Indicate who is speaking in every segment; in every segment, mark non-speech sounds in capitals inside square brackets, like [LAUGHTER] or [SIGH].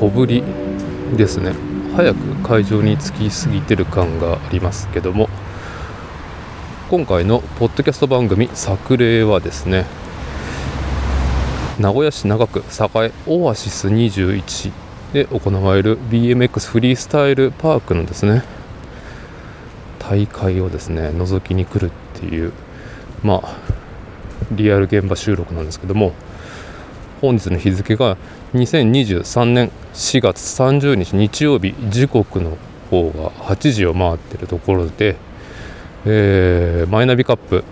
Speaker 1: 小ぶりですね。早く会場に着きすぎてる感がありますけども。今回のポッドキャスト番組「作例」はですね名古屋市長区栄オアシス21で行われる BMX フリースタイルパークのですね大会をですね覗きに来るっていうまあリアル現場収録なんですけども。本日の日付が2023年4月30日日曜日時刻の方が8時を回っているところで、えー、マイナビカップ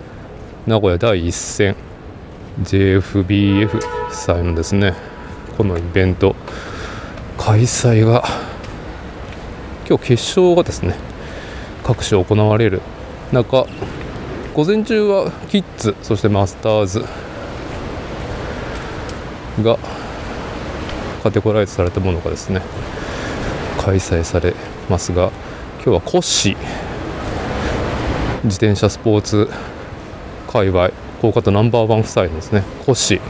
Speaker 1: 名古屋第1戦 JFBF 祭のですねこのイベント開催が今日決勝がですね各種行われる中午前中はキッズそしてマスターズがカテゴライズされたものがですね開催されますが今日はコッシー。自転車スポーツ界隈高架とナンバーワン夫妻のですねコッシー。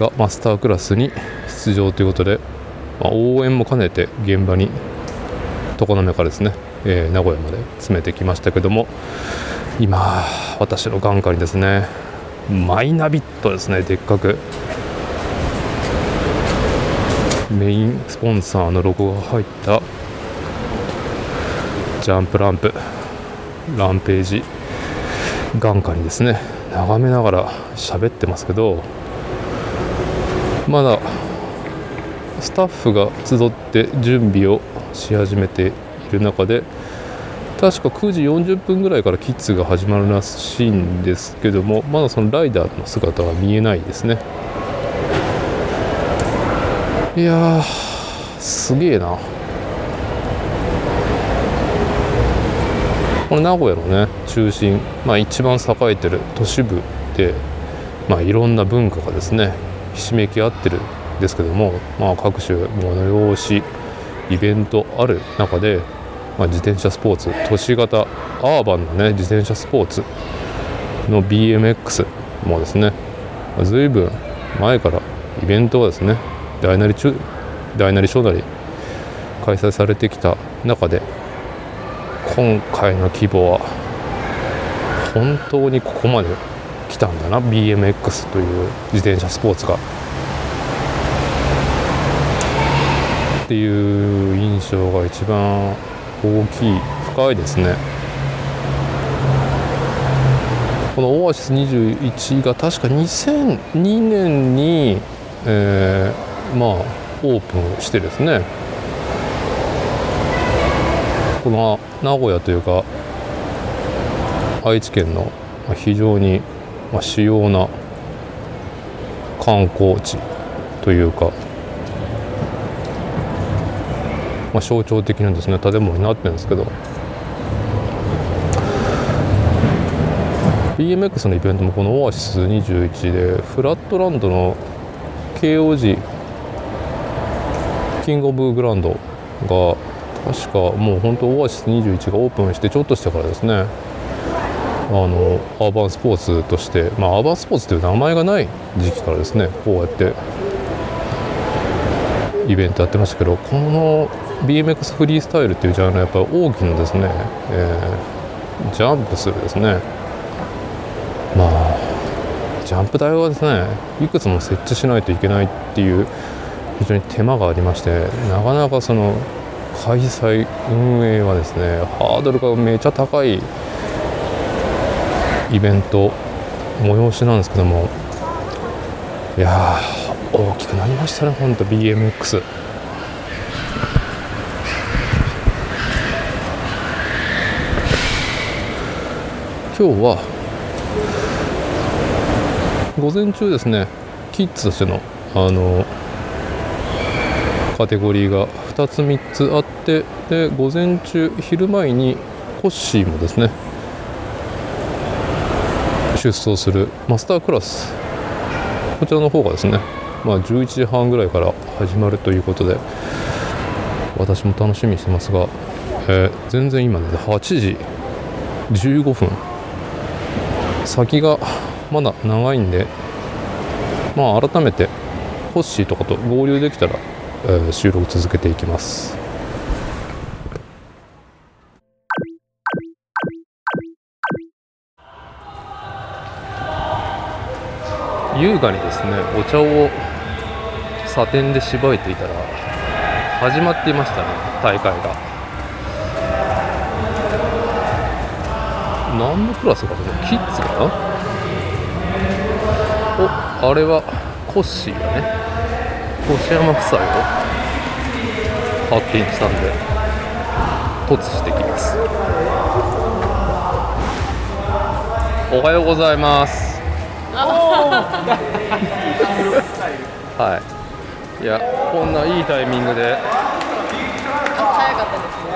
Speaker 1: がマスタークラスに出場ということで、まあ、応援も兼ねて現場に常滑からですね、えー、名古屋まで詰めてきましたけども今私の眼下にですねマイナビットですねでっかく。メインスポンサーのロゴが入ったジャンプランプランページ眼下にですね眺めながら喋ってますけどまだスタッフが集って準備をし始めている中で確か9時40分ぐらいからキッズが始まるらしいんですけどもまだそのライダーの姿は見えないですね。いやすげえな。この名古屋のね中心、まあ、一番栄えてる都市部で、まあ、いろんな文化がですねひしめき合ってるんですけども、まあ、各種催しイベントある中でまあ、自転車スポーツ都市型アーバンのね自転車スポーツの BMX もですねずいぶん前からイベントがですね大なり中大なり小なり開催されてきた中で今回の規模は本当にここまで来たんだな BMX という自転車スポーツが。っていう印象が一番大きい深いですね。このオアシス21が確か2002年に、えー、まあオープンしてですね。この名古屋というか愛知県の非常に主要な観光地というかまあ、象徴的なですね。建物になってるんですけど。BMX のイベントもこのオアシス21でフラットランドの KOG キングオブグランドが確かもう本当オアシス21がオープンしてちょっとしてからですね。あのアーバンスポーツとしてまあアーバンスポーツという名前がない時期からですねこうやってイベントやってましたけどこの BMX フリースタイルっていうジャンルはやっぱり大きなですね、えー、ジャンプするですねまあジャンプ台はですねいくつも設置しないといけないっていう非常に手間がありましてなかなかその開催運営はですねハードルがめちゃ高いイベント催しなんですけどもいや大きくなりましたね本当 BMX。今日は午前中ですねキッズとしてのあのカテゴリーが2つ3つあってで午前中昼前にコッシーもですね出走するマスタークラス。こちらの方がですね、まあ、11時半ぐらいから始まるということで私も楽しみにしてますが、えー、全然今ね8時15分先がまだ長いんでまあ改めてホッシーとかと合流できたら、えー収録続けていきます。優雅にですねお茶をサテンでしばいていたら始まっていましたね大会が。何のクラスかなキッズかな？おあれはコッシーがね。越山夫妻を発見したんで突してきます。おはようございます。はい。いやこんないいタイミングで。
Speaker 2: 早かったですね。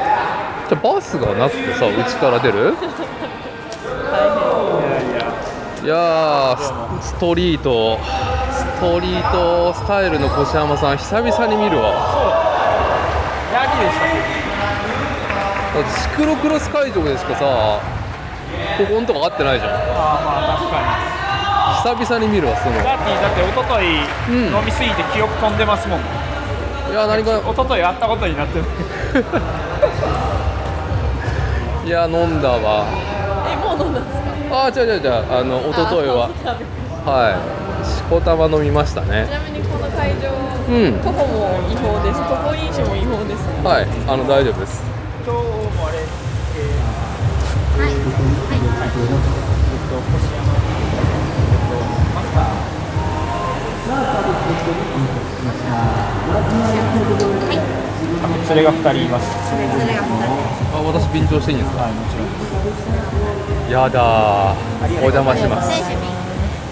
Speaker 1: じゃあバスがなくてさうちから出る？いやースストリート。ストリートスタイルの越山さん久々に見るわ。
Speaker 3: ヤギでしたっ
Speaker 1: だってシクロクロス会場でしかさここんとこ合ってないじゃん。
Speaker 3: けああまあ確か
Speaker 1: 久々に見るわその。
Speaker 3: にダーティーだって一昨日
Speaker 1: うん。
Speaker 3: 飲みすぎて記憶飛んでますもん、
Speaker 1: いや何か
Speaker 3: 一昨日会ったことになってる。[LAUGHS]
Speaker 1: いや飲んだわ。
Speaker 2: え、もう飲んだ。
Speaker 1: ああ違う違う違う。あの一昨日は。
Speaker 2: あ。
Speaker 1: はい。しこたま飲みました
Speaker 2: ち
Speaker 1: ね
Speaker 2: なみにこの会場、
Speaker 1: うん。
Speaker 2: 徒歩も違法です。徒歩飲酒も違法です。
Speaker 1: はい。あの大丈夫です。
Speaker 3: 今日もあれ、えー、はい。はい。えっと星山えっとマスターあ連れが2人い。ます
Speaker 1: あ私便乗してい。い。んですか
Speaker 3: はい。もちろん
Speaker 1: やだー。お邪魔します。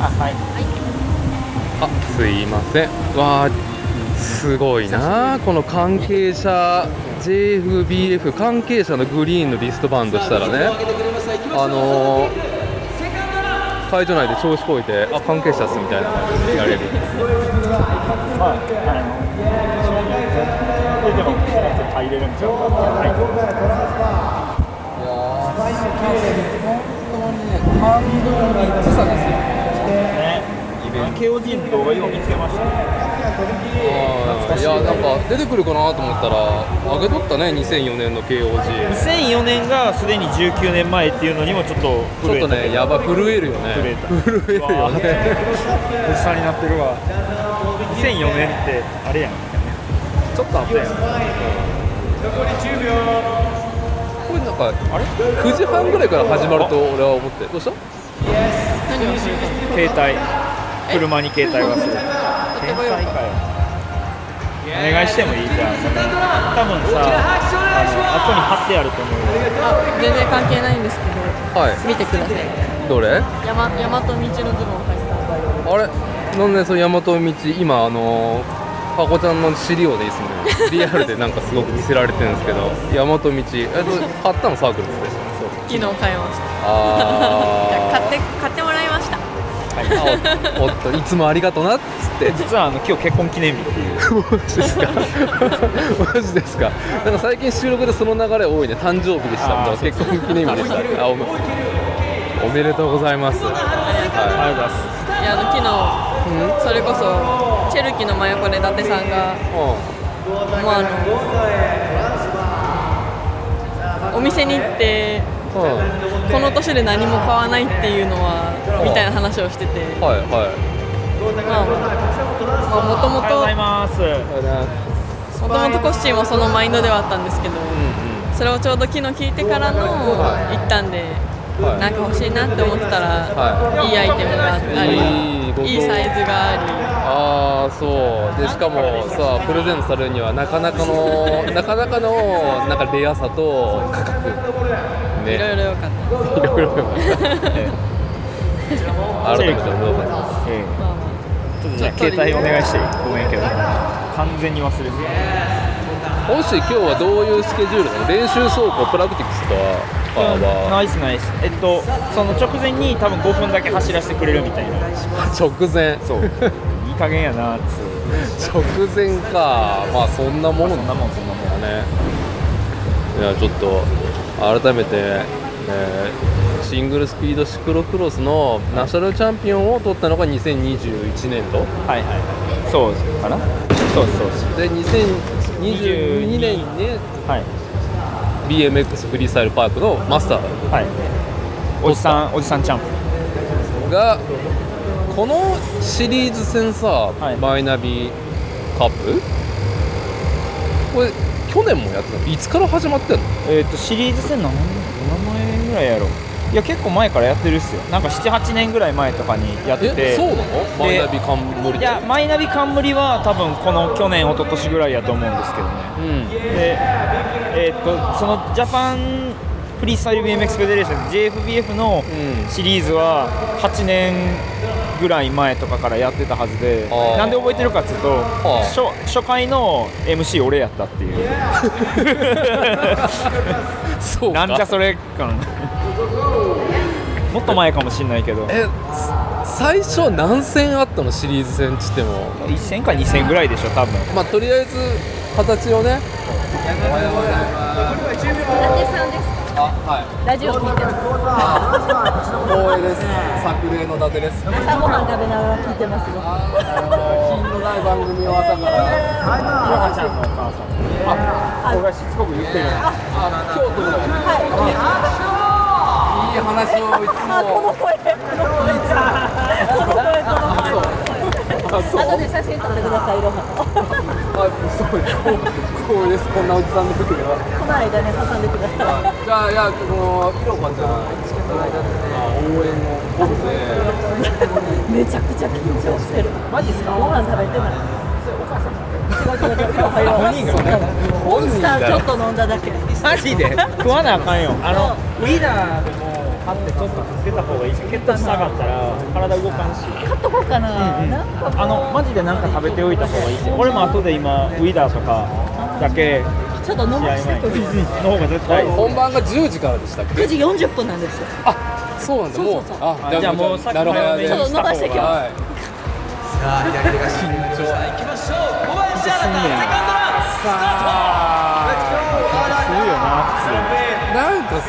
Speaker 3: あはい
Speaker 1: あすいません。わあすごいなこの関係者 JFBF 関係者のグリーンのリストバンドしたらね。あのー会場内で調子こいてあ関係者っすみたいな感じでやれる。
Speaker 3: まあ、あの、ででも、入れるんちゃうか。はい。ね、KOG の動画よ。う見つけました
Speaker 1: いやなんか出てくるかなと思ったら上げとったね2004年の KOG
Speaker 3: 2004年がすでに19年前っていうのにもちょっと
Speaker 1: ちょっと
Speaker 3: 震えた
Speaker 1: ねやば震えるよね。
Speaker 3: 震えた。
Speaker 1: 震えるよね。
Speaker 3: 物産になってるわ2004年ってあれやん。ちょっとあったやん
Speaker 1: これなんかあれ9時半ぐらいから始まると俺は思ってどうした？
Speaker 3: 携帯。車に携帯がする。天才かよお願いしてもいいじゃん。多分さあの後に貼ってあると思うよ。
Speaker 2: あ、全然関係ないんですけど、
Speaker 1: はい。
Speaker 2: 見てください。
Speaker 1: どれ？
Speaker 2: 山、大和道のズボンを。
Speaker 1: あれ？なんでその大和道今あのハコちゃんの資料でいいっすね。リアルでなんかすごく見せられてるんですけど。大和道。えっと買ったの？サークルですね
Speaker 2: 昨日買いました。
Speaker 1: あ
Speaker 2: 買って、買ってもらいました。
Speaker 1: あお [LAUGHS] おっといつもありがとなっつって。
Speaker 3: 実はあの今日結婚記念日っていう。[LAUGHS]
Speaker 1: マジですか？[LAUGHS] マジですか？なんか最近収録でその流れ多いね。誕生日でした。
Speaker 3: あー
Speaker 1: とか結婚記念日でした。あおめおめでとうございます。
Speaker 3: ありがとうございます。
Speaker 2: いや、あの、昨日、それこそ、チェルキの真横で伊達さんが。
Speaker 1: う
Speaker 2: もうあのお店に行って
Speaker 1: んうん
Speaker 2: この年で何も買わないっていうのはみたいな話をしてて
Speaker 1: はいはい。
Speaker 2: まあもともともともとコッシーもそのマインドではあったんですけどそれをちょうど昨日聞いてからの行ったんで
Speaker 1: はい。
Speaker 2: なんか欲しいなって思ってたら
Speaker 1: はい。
Speaker 2: いアイテムがあったり
Speaker 1: いい
Speaker 2: サイズがあり
Speaker 1: ああそう。でしかもさプレゼントされるにはなかなかの [LAUGHS] なかなかのなんかレアさと価格。ね。
Speaker 2: いろいろ良かった。
Speaker 1: いろいろよかった。ね。[LAUGHS] 改めてどうか
Speaker 3: ええ
Speaker 2: まあま
Speaker 3: ちょっとじゃあ携帯お願いしていいごめんけど。完全に忘れてた
Speaker 1: もし今日はどういうスケジュールなの？練習走行プラクティクスとかは？
Speaker 3: ナイスナイス。えっとその直前に多分5分だけ走らせてくれるみたいな。[LAUGHS]
Speaker 1: 直前。
Speaker 3: そう加減やなっつう。
Speaker 1: 直前か。まあそんなもの
Speaker 3: そんなもんそんなもん
Speaker 1: だね。いやちょっと改めて、えーシングルスピードシクロクロスのナショナルチャンピオンを取ったのが2021年度。
Speaker 3: はいはいはい。そうかな。そうそうそう。
Speaker 1: で2022年に
Speaker 3: はい。
Speaker 1: BMX フリースタイルパークのマスター。
Speaker 3: はい。おじさんおじさんチャンプ。
Speaker 1: がこのシリーズ戦さ、
Speaker 3: い。
Speaker 1: マイナビカップ？これ去年もやってたいつから始まってんの？
Speaker 3: えっ、とシリーズ戦何何前ぐらいやろいや結構前からやってるっすよ。なんか78年ぐらい前とかにやってて。
Speaker 1: えそうなの？マイナビ冠
Speaker 3: いやマイナビ冠は多分この去年一昨年ぐらいやと思うんですけどね。
Speaker 1: うん。
Speaker 3: でえっ、とそのジャパンフリースタイル BMX フェデレーション JFBF の
Speaker 1: うん。
Speaker 3: シリーズは8年ぐらい前とかからやってたはずでなんで覚えてるかっていうと
Speaker 1: あ
Speaker 3: 初初回の MC 俺やったっていう。
Speaker 1: そうか。
Speaker 3: なんじゃそれ感。もっと前かもしんないけど。
Speaker 1: えす最初何戦あったのシリーズ戦っつっても。
Speaker 3: 1戦か2戦ぐらいでしょ多分。
Speaker 1: まあとりあえず形をね。
Speaker 4: 伊達さんです
Speaker 1: あはい
Speaker 4: ラジオ聞いてます。
Speaker 1: 光栄です作例の伊達です
Speaker 4: 朝ごはん食べながら聞いてますよ。
Speaker 1: 品のない番組を朝から。
Speaker 3: ヨハちゃんのお母さんあしつこく言ってる
Speaker 1: あ京都のいい話をいつ
Speaker 4: あこ
Speaker 1: も
Speaker 4: の声。この声この声この声
Speaker 1: あそう
Speaker 4: 後で写真撮ってくださいいろは
Speaker 1: あそう光栄ですこんなおじさんの服では
Speaker 4: この間ね挟んでください
Speaker 1: じゃあいやこのひろこちゃんこの間応援をボブで
Speaker 4: めちゃくちゃ緊張してるマジっすかご飯食べてないお母さん違う違う違う今入ろう
Speaker 3: 本人が
Speaker 4: モンスターちょっと飲んだだけ
Speaker 3: マジで食わなあかんよあのウィダーでも買ってちょっとつけた方がいい。し血糖下がったら体動かんし。
Speaker 4: 買っとこうかな,、なんか
Speaker 3: あのマジでなんか食べておいた方がいい。し俺も後で今ウィダーとかだけ。
Speaker 4: ちょっと飲まてくれ
Speaker 3: の方が絶対。
Speaker 1: 本番が10時からでしたっけ
Speaker 4: 9時40分なんですよ。
Speaker 1: あそうなんだ。もう
Speaker 4: そうそう。そう
Speaker 1: あ
Speaker 3: あじゃあもうさっき
Speaker 1: なるほど。ね
Speaker 3: 早めに
Speaker 4: ちょっと伸ばしてきます。
Speaker 1: はい
Speaker 3: するよな。普
Speaker 1: なんかさ、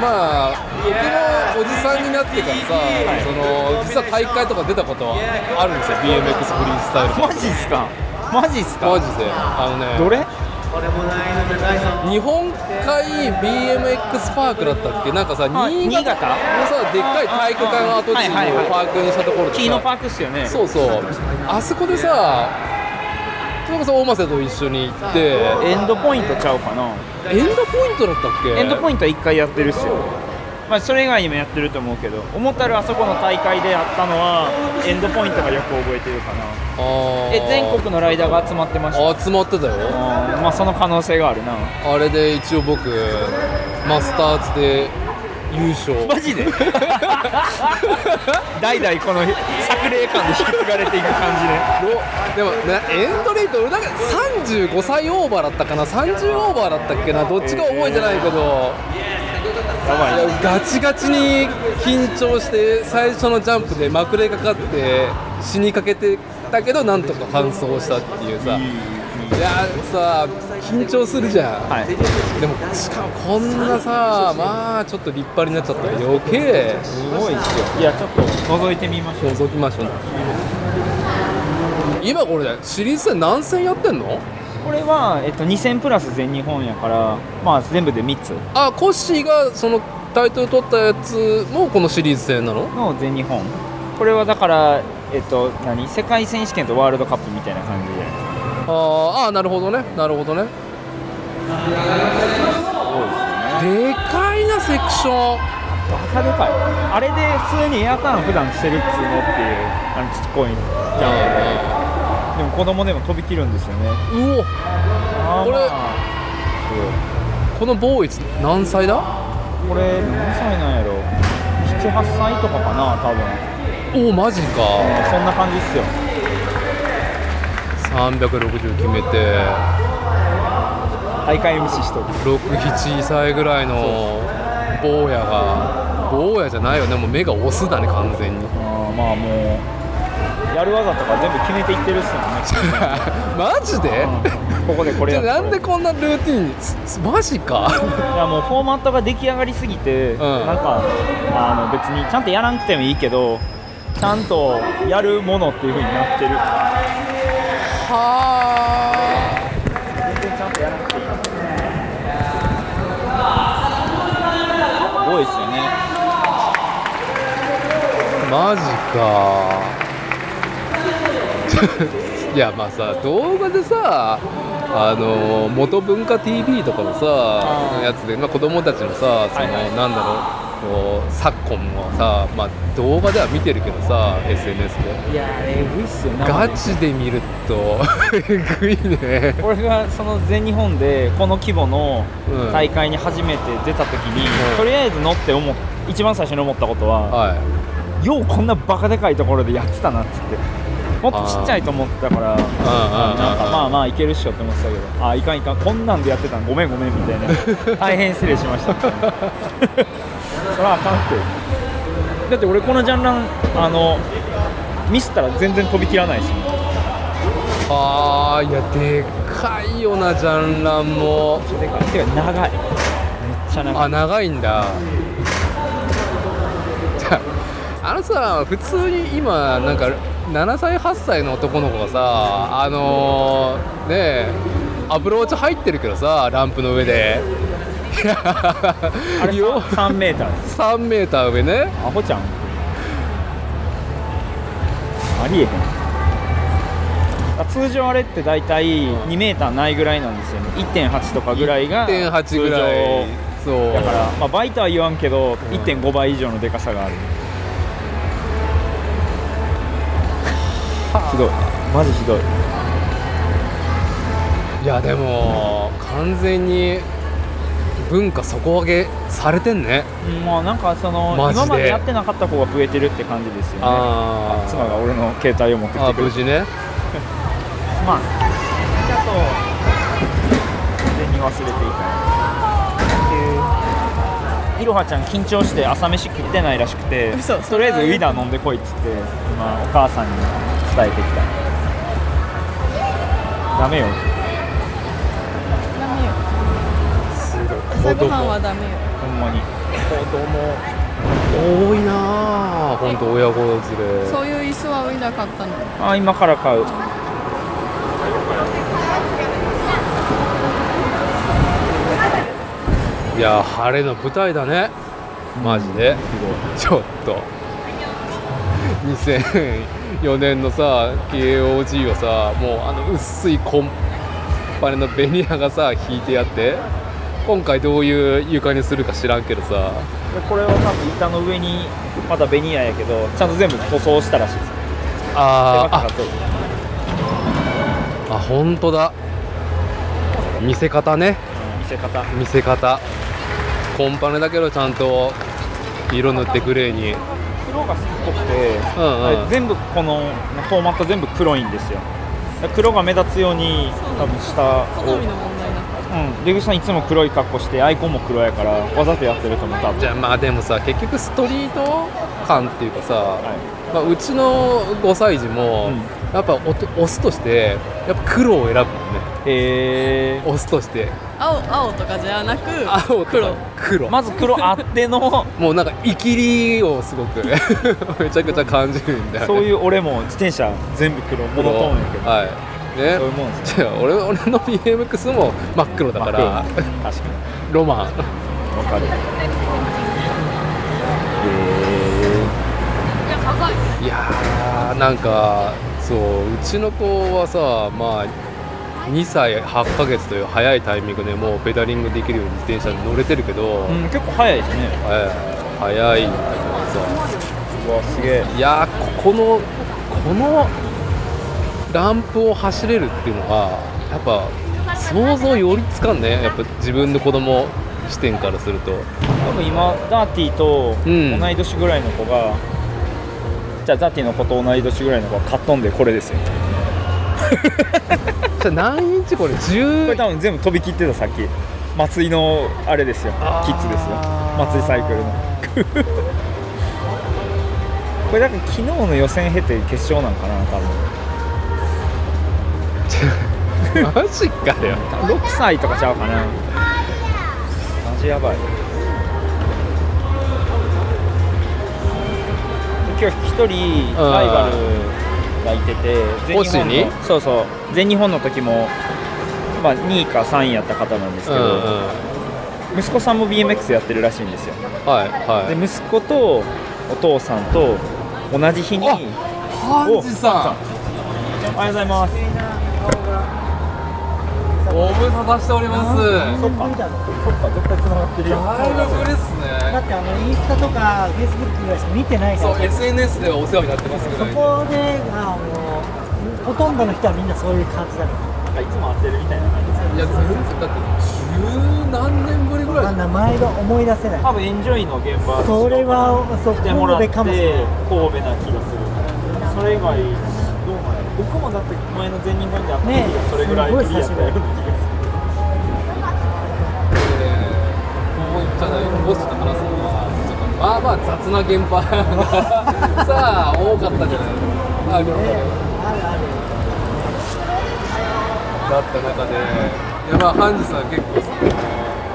Speaker 1: まあ僕もおじさんになってからさ、その実は大会とか出たことはあるんですよ。BMX フリースタイル
Speaker 3: 通マジっすか？マジっすか？
Speaker 1: マジであのね
Speaker 3: どれ？
Speaker 1: 日本海 BMX パークだったっけ？なんかさ
Speaker 3: はい。
Speaker 1: 新潟？のさでっかい体育館跡地
Speaker 3: はいはいはい。
Speaker 1: のパークにしたところでさ。
Speaker 3: キーノパークっすよね。
Speaker 1: そうそう。あそこでさそれこそ大瀬と一緒に行って。
Speaker 3: エンドポイントちゃうかな。
Speaker 1: エンドポイントだったっけ？
Speaker 3: エンドポイントは1回やってるっすよまあそれ以外にもやってると思うけど思ったらあそこの大会でやったのはエンドポイントがよく覚えてるかな。え全国のライダーが集まってました。
Speaker 1: 集まってたよ。
Speaker 3: まあその可能性があるな。
Speaker 1: あれで一応僕マスターズで優勝。
Speaker 3: マジで？[LAUGHS] 代々この作例感で引き継がれていく感じね
Speaker 1: おでもねエントリーと俺なんか35歳オーバーだったかな？30オーバーだったっけな？どっちか覚えてないけどガチガチに緊張して最初のジャンプでまくれかかって死にかけてたけどなんとか完走したっていうさ。いやさ緊張するじゃん、
Speaker 3: はい。
Speaker 1: でもしかもこんなさまあちょっと立派になっちゃったら余計。
Speaker 3: すごいっすよ。いやちょっと覗いてみましょう。
Speaker 1: 覗きましょう。今これシリーズ戦何戦やってんの？
Speaker 3: これは、えっと、2戦プラス全日本やからまあ全部で3つ。
Speaker 1: あコッシーがそのタイトル取ったやつもこのシリーズ戦なの？
Speaker 3: の全日本。これはだからえっと何？世界選手権とワールドカップみたいな感じで。
Speaker 1: あーあーなるほどね。なるほどね。でかいなセクション。
Speaker 3: バカでかい。あれで普通にエアターン普段してるっつうのっていうあのちっこいジャンプででも子供でも飛び切るんですよね。
Speaker 1: うお。これこのボーイズ何歳だ？
Speaker 3: これ何歳なんやろ。78歳とかかな多分。
Speaker 1: おおマジか。
Speaker 3: そんな感じっすよ。
Speaker 1: 360決めて。
Speaker 3: 大会 MC しとる。
Speaker 1: 67歳ぐらいの坊やが。坊やじゃないよね。もう目がオスだね完全に。
Speaker 3: あーまあもうやる技とか全部決めていってるっすもんね。[LAUGHS]
Speaker 1: マジで、
Speaker 3: ここでこれや
Speaker 1: なんでこんなルーティンマジか？
Speaker 3: いやもうフォーマットが出来上がりすぎて、
Speaker 1: ん。
Speaker 3: なんかあの別にちゃんとやらなくてもいいけどちゃんとやるものっていう風になってる。
Speaker 1: は
Speaker 3: 全然ちゃんとやらなくていい。すごいっすよね。
Speaker 1: マジかいやまあさ動画でさあの元文化 TV とかのさやつで、まあ、子供たちのさその、
Speaker 3: はいはい。
Speaker 1: なんだろうこう昨今はさ、まあ、動画では見てるけどさ SNS で。
Speaker 3: いやえぐいっすよ
Speaker 1: ガチで見るとえぐいね。
Speaker 3: 俺がその全日本でこの規模の
Speaker 1: うん。
Speaker 3: 大会に初めて出た時に、
Speaker 1: うん。
Speaker 3: とりあえず乗って思っ一番最初に思ったことは、
Speaker 1: はい。
Speaker 3: ようこんなバカでかいところでやってたなっつってもっとちっちゃいと思ってたからなんかまあまあいけるっしょって思ってたけどあいかんいかん。こんなんでやってたんごめんごめんみたいな。大変失礼しました。それはあかんって。だって俺このジャンランあのミスったら全然飛びきらないですもん
Speaker 1: あーいやでかいよなジャンランも。
Speaker 3: でかいてか長い。めっちゃ長い。
Speaker 1: あ長いんだ。あのさ普通に今なんか7歳8歳の男の子がさあのー、ねえアプローチ入ってるけどさランプの上で。
Speaker 3: あれ
Speaker 1: よ
Speaker 3: 3メーター。です
Speaker 1: 3メーター上ね。
Speaker 3: アホちゃん。ありえへん。あ通常あれって大体2メーターないぐらいなんですよね。1.8とかぐらいが
Speaker 1: 1.8ぐらい。
Speaker 3: 通
Speaker 1: そう。
Speaker 3: 常だから、まあ、倍とは言わんけど1.5倍以上のでかさがあるひどい。マジひどい。
Speaker 1: いやでも完全に文化底上げされてんね。
Speaker 3: うんまあなんかその
Speaker 1: マジで。
Speaker 3: 今までやってなかった子が増えてるって感じですよね。
Speaker 1: あ
Speaker 3: 妻が俺の携帯を持ってき
Speaker 1: あ
Speaker 3: てくれて。
Speaker 1: 無事ね。[LAUGHS]
Speaker 3: まああと完全に忘れていたいろはちゃん緊張して朝飯食ってないらしくて
Speaker 2: 嘘
Speaker 3: とりあえずウィダー飲んでこいっつって今お母さんに伝えてきたダメよ
Speaker 2: ダメよ朝ごはんはダメよ
Speaker 3: ほんまに
Speaker 1: 多いなあ本当親子連れ
Speaker 2: そういう椅子はウィダー買ったの
Speaker 3: あ今から買う
Speaker 1: いや晴れの舞台だね。マジで。ちょっと。2004年のさ KOG をさもうあの薄いコンパネのベニヤがさ引いてやって。今回どういう床にするか知らんけどさ。
Speaker 3: でこれは多分板の上にまだベニヤやけどちゃんと全部塗装したらしいです。
Speaker 1: あー。
Speaker 3: 手間かかっと。る
Speaker 1: ああ本当だ。見せ方ね。
Speaker 3: 見せ方。
Speaker 1: 見せ方コンパネだけどちゃんと色塗ってグレーに。
Speaker 3: 黒が好きっぽくて、
Speaker 1: うんうん。
Speaker 3: 全部このフォーマット全部黒いんですよ。黒が目立つように多分下を。うん。出口さんいつも黒い格好してアイコンも黒やからわざとやってると思う多分。
Speaker 1: じゃあまあでもさ結局ストリート感っていうかさ、
Speaker 3: は
Speaker 1: まあ、うちの5歳児も、
Speaker 3: うん。
Speaker 1: やっぱおとオスとしてやっぱ黒を選ぶもんね。
Speaker 3: いへ
Speaker 1: オスとして
Speaker 2: 青青とかじゃなく
Speaker 1: 青
Speaker 2: 黒。
Speaker 1: 黒。
Speaker 3: まず黒あっての [LAUGHS]
Speaker 1: もうなんか生きりをすごく [LAUGHS] めちゃくちゃ感じるんだよね
Speaker 3: そういう俺も自転車全部黒モノトーンやけど、
Speaker 1: はい。ね。
Speaker 3: そういうもんです
Speaker 1: じゃあ俺俺の BMX も真っ黒だから。
Speaker 3: 確か
Speaker 1: ロマン。
Speaker 3: にわかる。へ
Speaker 1: いやーなんかそううちの子はさまあ2歳8ヶ月という早いタイミングでもうペダリングできるように自転車に乗れてるけど、
Speaker 3: えうん結構早いですね。
Speaker 1: ええ早いんだけど
Speaker 3: うわすげえ。
Speaker 1: さいやーここのこのランプを走れるっていうのがやっぱ想像よりつかんね。やっぱ自分の子供視点からすると。
Speaker 3: 多分今ダーティーと
Speaker 1: うん。
Speaker 3: 同い年ぐらいの子が、じゃあダーティーの子と同い年ぐらいの子が買っとんでこれですよ [LAUGHS]
Speaker 1: 何インチこれ？
Speaker 3: これ
Speaker 1: 10
Speaker 3: 多分全部飛び切ってたさっき。松井のあれですよ。キッズですよ。松井サイクルの。[LAUGHS] これだから昨日の予選経て決勝なんかな多分。[LAUGHS]
Speaker 1: マジかよ。
Speaker 3: 6歳とかちゃうかな。マジやばい。今日一人ライバルがいてて全日本のそうそう。全日本の時も、まあ、2位か3位やった方なんですけど、
Speaker 1: うんうん。
Speaker 3: 息子さんも BMX やってるらしいんですよ。
Speaker 1: はいはい。
Speaker 3: で息子とお父さんと同じ日に
Speaker 1: あハンジさん。
Speaker 3: おはようございます
Speaker 1: ご無沙汰しております
Speaker 3: そっかそっか絶対繋がってるよ
Speaker 1: 大学ですね
Speaker 4: だってあのインスタとかフェイスブックぐらいしか見てないから
Speaker 1: そう SNS ではお世話になってますぐ
Speaker 4: そ
Speaker 1: らい
Speaker 4: こであのほとんどの人はみんなそういう感じだか
Speaker 3: いつも会ってるみたいな感じです
Speaker 1: いや全然だって十何年ぶりぐらい
Speaker 4: 名前が思い出せない
Speaker 3: 多分エンジョイの現場
Speaker 4: それはそう
Speaker 3: もらって
Speaker 4: 神戸かもしれない
Speaker 3: 神戸な気がするそれ以外どうなんやろ僕もだって前の全日本で会った時がそれぐらいぶりやったような気がする
Speaker 1: もう言っちゃないボスと話すのはちょっとまあまあ雑な現場がさあ多かったじゃないあでも
Speaker 4: あるある
Speaker 1: だった中でいやまあハンジさん結構その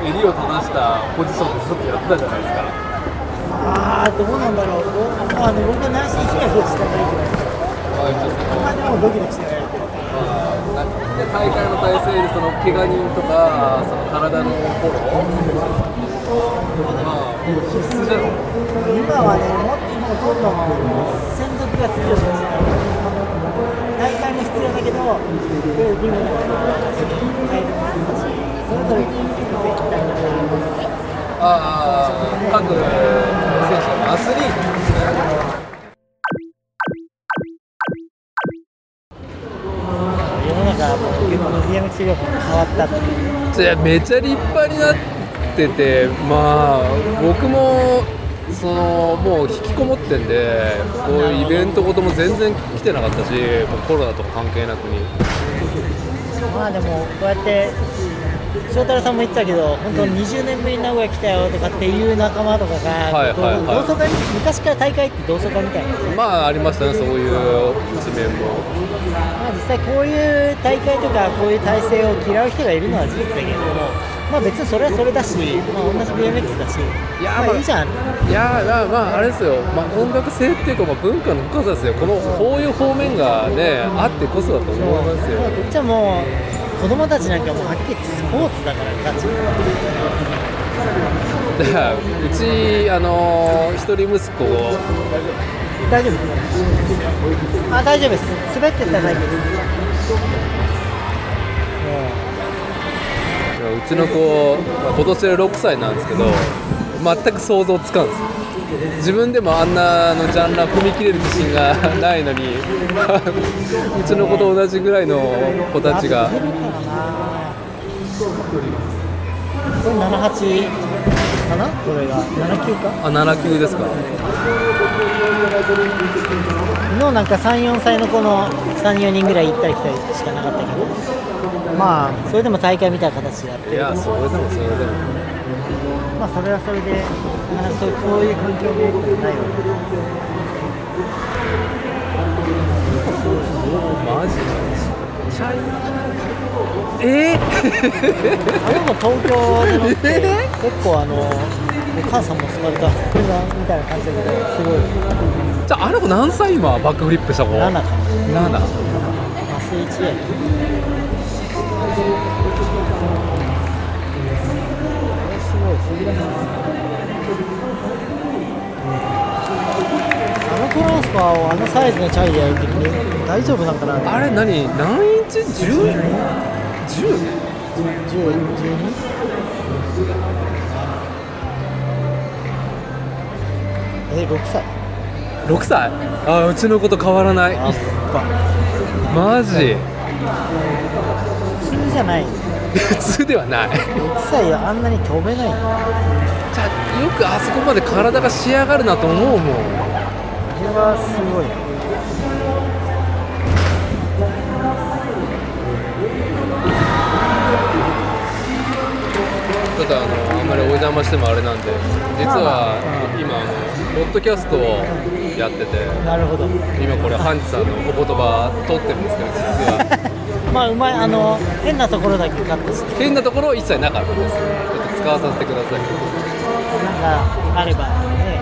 Speaker 1: 襟を正したポジションでちょっとやってたじゃないですか
Speaker 4: ああどうなんだろうあの僕は内心被害をしてない。けど
Speaker 1: まあ一応その
Speaker 4: まあでもドキドキしてないけど
Speaker 1: まあで大会の体制でその怪我人とかその体のフォローまあ必須じゃん
Speaker 4: 今はねもっとどんどん専属が強いし大会も必要だけどいう部分を変えるのもそうだしそれぞれ絶対
Speaker 1: ああ各選手のアスリートですね
Speaker 4: ったっていう。
Speaker 1: いやめちゃ立派になっててまあ僕もそのもう引きこもってんでこういうイベントごとも全然来てなかったしもうコロナとか関係なくに。
Speaker 4: まあでもこうやって翔太郎さんも言ってたけど本当20年ぶりに名古屋来たよとかっていう仲間とかが、
Speaker 1: はいはいはい。
Speaker 4: 同窓会昔から大会って同窓会みたいな、
Speaker 1: まあありましたねそういう一面も。
Speaker 4: まあ、実際こういう大会とかこういう体制を嫌う人がいるのは事実だけれどもまあ別にそれはそれだし、まあ、同じ BMX だし
Speaker 1: いやまあ
Speaker 4: まあいいじゃん。
Speaker 1: いやーまあまああれですよ、まあ、音楽性っていうか、まあ、文化の深さですよ。このこういう方面がねあってこそだと思いますよ。
Speaker 4: まあこっちはもう子供たちなんかもうはっきり言ってスポーツだからガチ
Speaker 1: だからうちあのー一人息子。を
Speaker 4: 大丈夫あ大丈夫です。滑ってったら大丈夫
Speaker 1: うちの子、まあ今年で6歳なんですけど全く想像つかんです。よ自分でもあんなのジャンル踏み切れる自信がないのに [LAUGHS] うちの子と同じぐらいの子たちが。
Speaker 4: これ78かな？これが79か？
Speaker 1: あ7級ですか。
Speaker 4: 昨日なんか34歳の子の34人ぐらい行ったり来たりしかなかったけど。まあそれでも大会みたいな形でやってる。
Speaker 1: いやそれでもそれでも
Speaker 4: まあそれはそれでなかなか？そうこういう環境でないわ
Speaker 1: マジえー、
Speaker 4: あれも東京で乗って、結構あの母さんも座れたみたいな感じだけどすごい
Speaker 1: じゃああの子何歳今バックフリップした子
Speaker 4: 7かな
Speaker 1: 7
Speaker 4: 麻酔一やこれすごいだなあのトランスファーをあのサイズのチャリでやるって大丈夫なんかな
Speaker 1: あれ何？何インチ？10?10? 10?
Speaker 4: 10、12? え、6歳
Speaker 1: 6歳？あうちの子と変わらないマジ？
Speaker 4: 普通じゃない
Speaker 1: 普通ではない。
Speaker 4: 6歳はあんなに飛べないの？こ
Speaker 1: じゃあよくあそこまで体が仕上がるなと思うもん。
Speaker 4: れはすごい。
Speaker 1: ちょっとあのあんまりお邪魔してもあれなんで実は今あのポッドキャストをやってて。
Speaker 4: なるほど。
Speaker 1: 今これハンジさんのお言葉取ってるんですけど実は [LAUGHS]
Speaker 4: まあうまいあの変なところだけカットして。
Speaker 1: 変なところ一切なかったです。ちょっと使わさせてください。
Speaker 4: なんかあればね。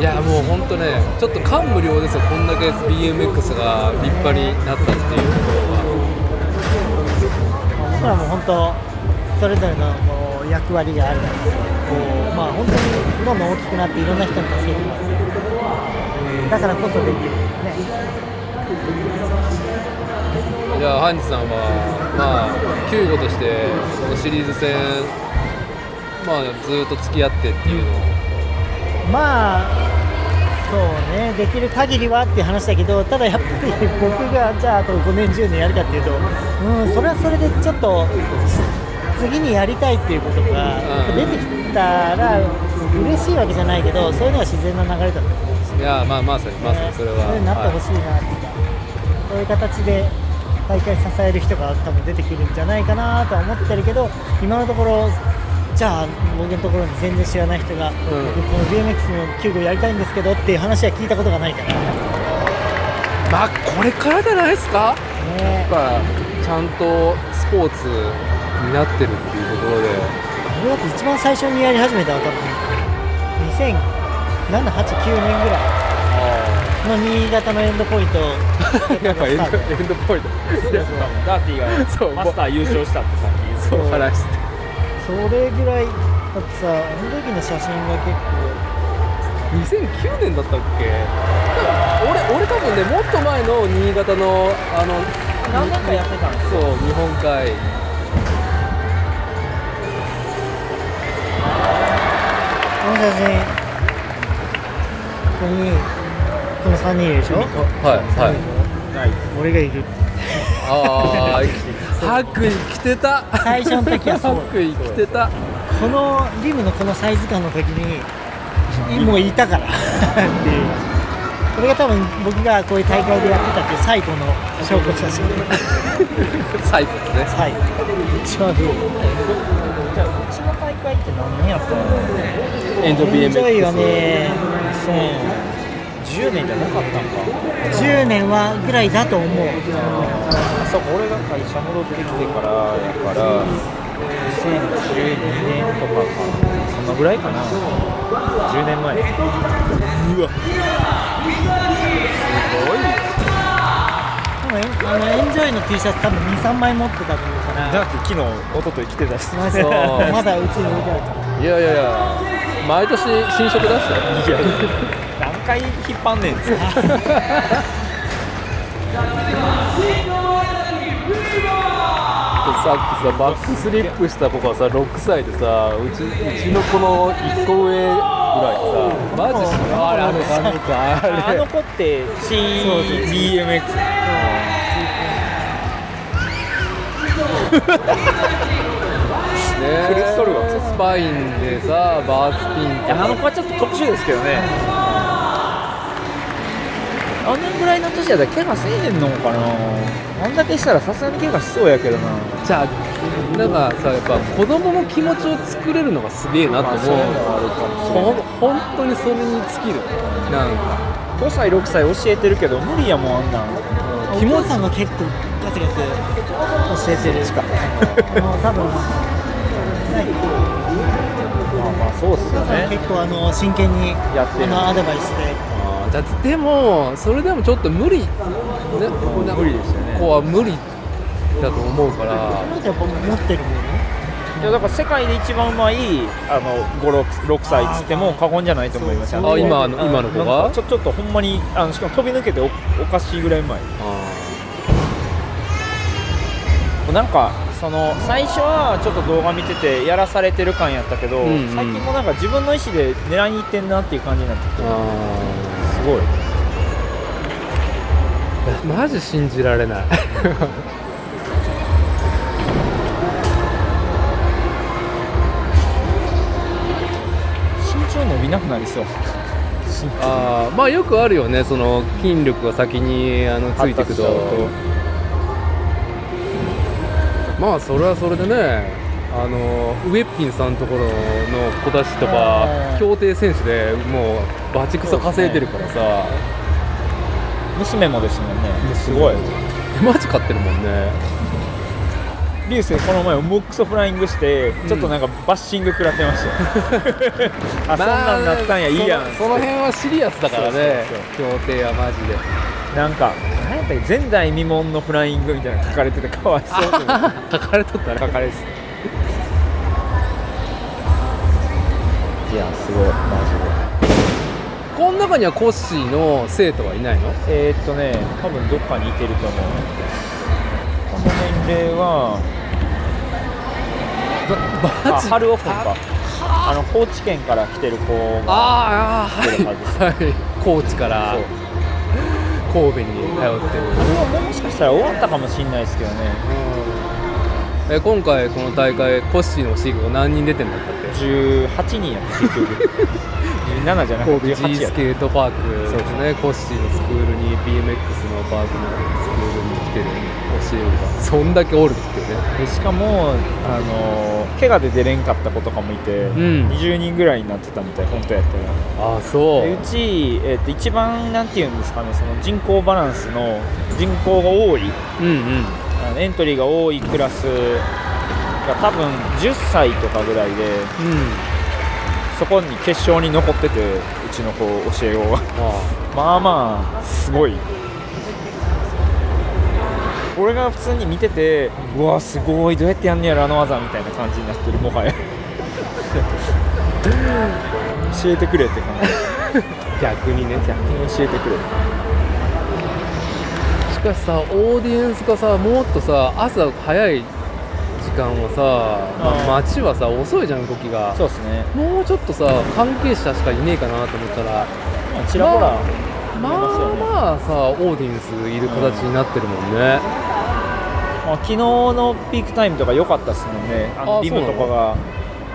Speaker 1: いやもう本当ねちょっと感無量ですよこんだけ BMX が立派になったっていうところは
Speaker 4: 僕らも本当それぞれのもう役割があるからこうまあ本当にどんどん大きくなっていろんな人に助けてもらって。だからこそできる。ね。
Speaker 1: じゃあハンジさんはまあ救護としてこのシリーズ戦まあずっと付き合ってっていうのを。
Speaker 4: まあそうねできる限りはっていう話だけどただやっぱり僕がじゃああと5年10年やるかっていうとうんそれはそれでちょっと次にやりたいっていうことが
Speaker 1: うん。
Speaker 4: 出てきたら嬉しいわけじゃないけどそういうのは自然な流れだと思うし
Speaker 1: いやまあまさにまさにそれは、
Speaker 4: そういうになってほしいなっていうか、そういう形で大会支える人が多分出てくるんじゃないかなとは思ってるけど今のところじゃあ僕のところに全然知らない人が、僕この BMX の救護やりたいんですけどっていう話は聞いたことがないから。
Speaker 1: まあこれからじゃないですか？
Speaker 4: ね。
Speaker 1: やっぱちゃんとスポーツになってるっていうところで。
Speaker 4: 俺だって一番最初にやり始めたのは多分2007、8、9年ぐらいの新潟のエンドポイント [LAUGHS]
Speaker 1: やっぱエンドエンドポイント。
Speaker 3: ダーティー
Speaker 1: そう
Speaker 3: がマスター優勝したってさっき
Speaker 1: そう話して。
Speaker 4: それぐらいだってさあの時の写真が結構。
Speaker 1: 2009年だったっけ？俺俺多分ねもっと前の新潟のあの
Speaker 3: 何年かやってたんです
Speaker 1: そう日本海。
Speaker 4: この写真。ここにこの3人でしょ？
Speaker 1: はい。はい。
Speaker 4: 俺がいる。
Speaker 1: ああ白衣着てた。
Speaker 4: 最初の時はそう。
Speaker 1: 白衣着てた。
Speaker 4: このリムのこのサイズ感の時にもういたから。っていう。これが多分僕がこういう大会でやってたっていう最後の証拠写真。
Speaker 1: 最後ね。
Speaker 4: 最後一番古い。じゃあうちの大会って何年やったの？
Speaker 1: エンド BMX
Speaker 4: はね
Speaker 3: 10年じゃなかったんか。
Speaker 4: 10年はぐらいだと思う。
Speaker 3: そう俺が会社戻ってきてからやから2012年とかかそんなぐらいかな。10年前うわ。
Speaker 4: でもエンあのエンジョイの T シャツ多分23枚持ってたと思うから。
Speaker 3: だって昨日一昨日着てたし。[LAUGHS]
Speaker 4: まだうちに置いてある
Speaker 1: いやいやいや毎年新色出したよ
Speaker 3: 回引っ張んねんっつって。
Speaker 1: さっきさバックスリップした子がさ6歳でさうちうちの子の1個上ぐらいさマジしあれあの髪かあれ
Speaker 3: あの子って新 BMX
Speaker 1: ね。
Speaker 3: クリストルが
Speaker 1: スパインでさバースピン
Speaker 3: あの子はちょっと特殊ですけどねあんなぐらいの年やったら怪我せえへんのかな。あんだけしたらさすがに怪我しそうやけどな。
Speaker 1: じゃあなんかさやっぱ子供の気持ちを作れるのがすげえなと思う。
Speaker 3: そういうのはあ
Speaker 1: 本当にそれに尽きる。なんか。
Speaker 3: 5歳6歳教えてるけど無理やもんあんなん。
Speaker 4: お父さんが結構ガツガツ教えてる。しか。多分。
Speaker 3: まあまあそうっすよね。
Speaker 4: 結構あの真剣に
Speaker 3: やってる。
Speaker 4: あのアドバイスで
Speaker 1: だってでもそれでもちょっと無理、ね、な
Speaker 3: 無理ですよね。
Speaker 1: 子は無理だと思うから。
Speaker 4: なんかやっぱ持ってるもの？
Speaker 3: いやだから世界で一番うまいあの56歳っつっても過言じゃないと思いますよ。
Speaker 1: あ今の今の子が？
Speaker 3: ちょちょっとほんまにあのしかも飛び抜けておおかしいぐらいうまい。なんかその最初はちょっと動画見ててやらされてる感やったけど、
Speaker 1: うんうん。
Speaker 3: 最近もなんか自分の意思で狙いに行ってんなっていう感じになってきて。
Speaker 1: あ
Speaker 3: すごい。
Speaker 1: ーマジ信じられない。
Speaker 3: 身長伸びなくなりそう。
Speaker 1: あーまあよくあるよねその筋力が先にあのついていくと。まあそれはそれでねあのウェッピンさんのところの小出しとか協定選手でもうバチクソ稼いでるからさ、
Speaker 3: 娘もですもんね。すごい。
Speaker 1: マジ買ってるもんね。
Speaker 3: 流星この前モックソフライングしてちょっとなんかバッシング食らってました、あ [LAUGHS] そんなんなったんやいいやん。
Speaker 1: その辺はシリアスだからね
Speaker 3: そう
Speaker 1: 協定はマジで。
Speaker 3: なんか何やったっけ前代未聞のフライングみたいなの書かれててかわいそう [LAUGHS]
Speaker 1: 書かれとったね。
Speaker 3: 書かれいやすごいマ
Speaker 1: この中にはコッシーの生徒はいないの？
Speaker 3: ジでえー、っとね多分どっかにいてると思う。この年齢はあ
Speaker 1: マジ
Speaker 3: 春オフか。あの高知県から来てる子が
Speaker 1: あーあ
Speaker 3: 来てるはずです
Speaker 1: ーはい、はい、高知から神戸に通ってる。
Speaker 3: あれはもしかしたら終わったかもしれないですけどね
Speaker 1: え今回この大会コッシーのシーグが何人出てんだったっけ
Speaker 3: ？18人やった結局。17じゃなくて
Speaker 1: 神戸 G
Speaker 3: 18やっ
Speaker 1: スケートパークですね。コッシーのスクールに BMX のパークのスクールに来てる教えるが。そんだけおるっていうね。
Speaker 3: しかもあの怪我で出れんかった子とかもいて、
Speaker 1: ん。
Speaker 3: 20人ぐらいになってたみたい本当やったら。
Speaker 1: ああそう。
Speaker 3: でうち、えー、と一番なんていうんですかねその人口バランスの人口が多い
Speaker 1: うんうん
Speaker 3: エントリーが多いクラスが多分10歳とかぐらいでそこに決勝に残っててうちの子教え子が。まあまあすごい。俺が普通に見ててうわすごいどうやってやんねやろあの技みたいな感じになってるもはや。[LAUGHS] 教えてくれって感じ。
Speaker 1: 逆にね。
Speaker 3: 逆に教えてくれ。
Speaker 1: しかしさオーディエンスがさもっとさ朝早い時間はさ、まあ街はさ遅いじゃん動きが。
Speaker 3: そうですね。
Speaker 1: もうちょっとさ関係者しかいねえかなと思ったら。
Speaker 3: まあちらほら
Speaker 1: まあ
Speaker 3: ますよね。
Speaker 1: まあさオーディエンスいる形になってるもんね、
Speaker 3: まあ、昨日のピークタイムとか良かったですもんね。あの
Speaker 1: あ
Speaker 3: リムとかが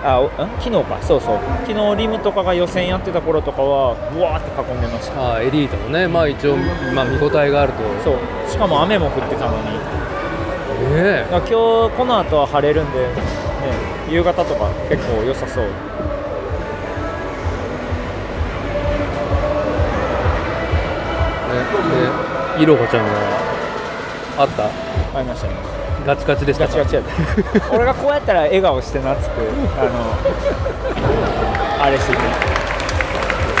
Speaker 3: あ昨日か。そうそう。昨日リムとかが予選やってた頃とかはブワーって囲んでました。
Speaker 1: ああエリートもねまあ一応、まあ、見応えがあると。
Speaker 3: そう。しかも雨も降ってたのに。
Speaker 1: ね
Speaker 3: だから今日この後は晴れるんで、ね、夕方とか結構良さそう。
Speaker 1: えねいろはちゃんはあった？
Speaker 3: ありましたね
Speaker 1: ガチガチでしたか？
Speaker 3: ガチガチやった [LAUGHS] 俺がこうやったら笑顔してなっつってあのあれしてて。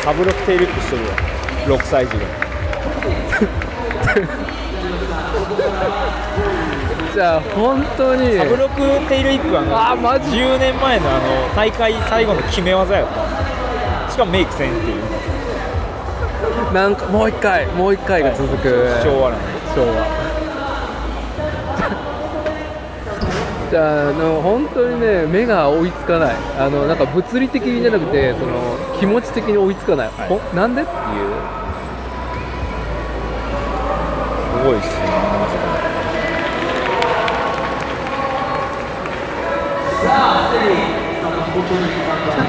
Speaker 3: サブロックテールップしてるわ。6歳児が。[LAUGHS]
Speaker 1: じゃあ本当に。
Speaker 3: サブロックテールイップは
Speaker 1: あーマジ
Speaker 3: ？10年前のあの大会最後の決め技やった。しかもメイクせんっていう。
Speaker 1: なんかもう一回もう一回が続く、
Speaker 3: 昭和なんで。
Speaker 1: 昭和ああの本当にね目が追いつかない。あのなんか物理的にじゃなくてその気持ち的に追いつかない、ほなんでっていう。
Speaker 3: すごいっすね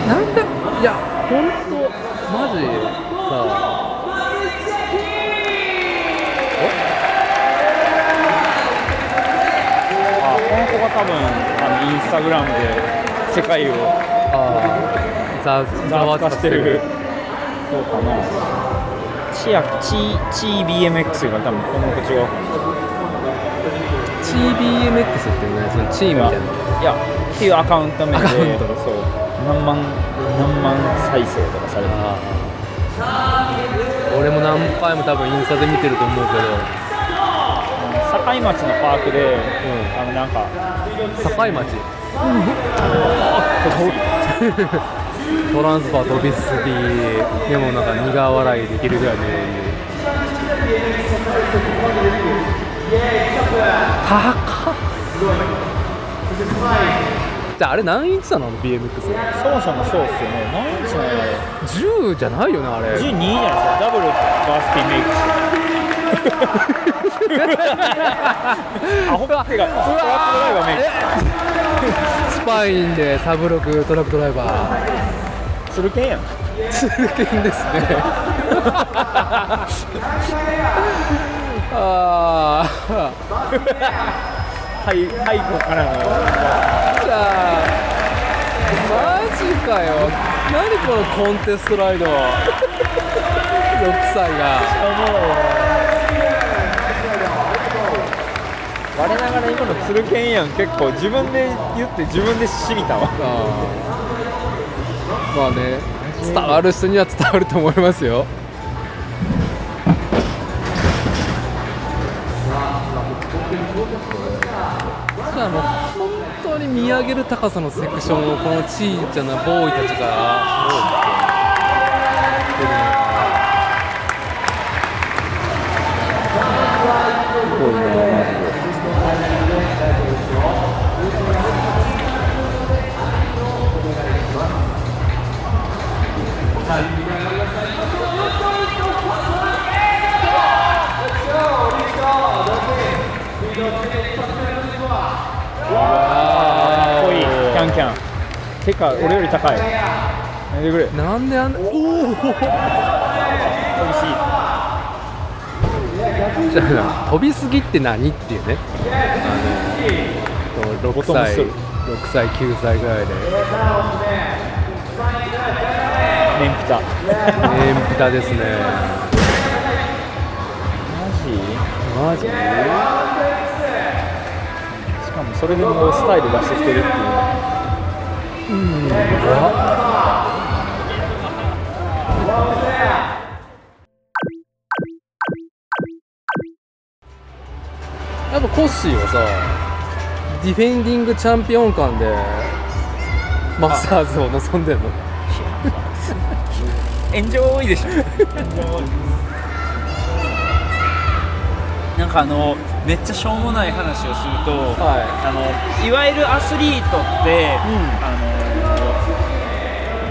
Speaker 1: なんで？いや本当マジさ
Speaker 3: 多分あのインスタグラムで世界を
Speaker 1: ざわつかせてる
Speaker 3: そうかなチアチーチー BMX が多分この子違うかな
Speaker 1: CBMX っていうねそのチームみたいない
Speaker 3: やっていうアカウント名でそう何万何万再生とかされて
Speaker 1: あー俺も何回も多分インスタで見てると思うけど
Speaker 3: 境町のパークで、あのなんか
Speaker 1: 境町？トランスファー飛びすぎでもなんか苦笑いできるぐらいの。高っ。じゃああれ何インチなの？BMX
Speaker 3: そもそもそうっすよね。何インチなんやろ
Speaker 1: ？10じゃないよねあれ。
Speaker 3: 12じゃないですか。ダブルバースピンメイク [LAUGHS] アホってが [LAUGHS] トラックドライバーメイ
Speaker 1: スパインでサブロクトラックドライバ
Speaker 3: クするけんやん。
Speaker 1: ー通勤ですね。[LAUGHS] ああ
Speaker 3: 背背後からの。
Speaker 1: じゃあマジかよ。何このコンテストライド。6歳が
Speaker 3: 我ながら今の鶴剣やん結構自分で言って自分でしみたわ。
Speaker 1: あー。まあね伝わる人には伝わると思いますよ。じゃあもう本当に見上げる高さのセクションをこのちいちゃなボーイたちが
Speaker 3: かっこいい。キャンキャン。てか俺より高い。やめてくれ。
Speaker 1: なんであんなおお
Speaker 3: 美味しい
Speaker 1: じゃあ飛びすぎって何っていうね。あの6歳
Speaker 3: ボトムスト
Speaker 1: 6
Speaker 3: ル
Speaker 1: 歳9歳ぐらいで
Speaker 3: メンピタ
Speaker 1: エンピタですね。
Speaker 3: マジ？
Speaker 1: マジ？
Speaker 3: しかもそれでもスタイル出してきてるっていう
Speaker 1: やっぱコッシーはさディフェンディングチャンピオン間でマスターズを望んでんの？
Speaker 3: 炎上多いでしょ。なんかあのめっちゃしょうもない話をすると、
Speaker 1: は
Speaker 3: あのいわゆるアスリートって、あの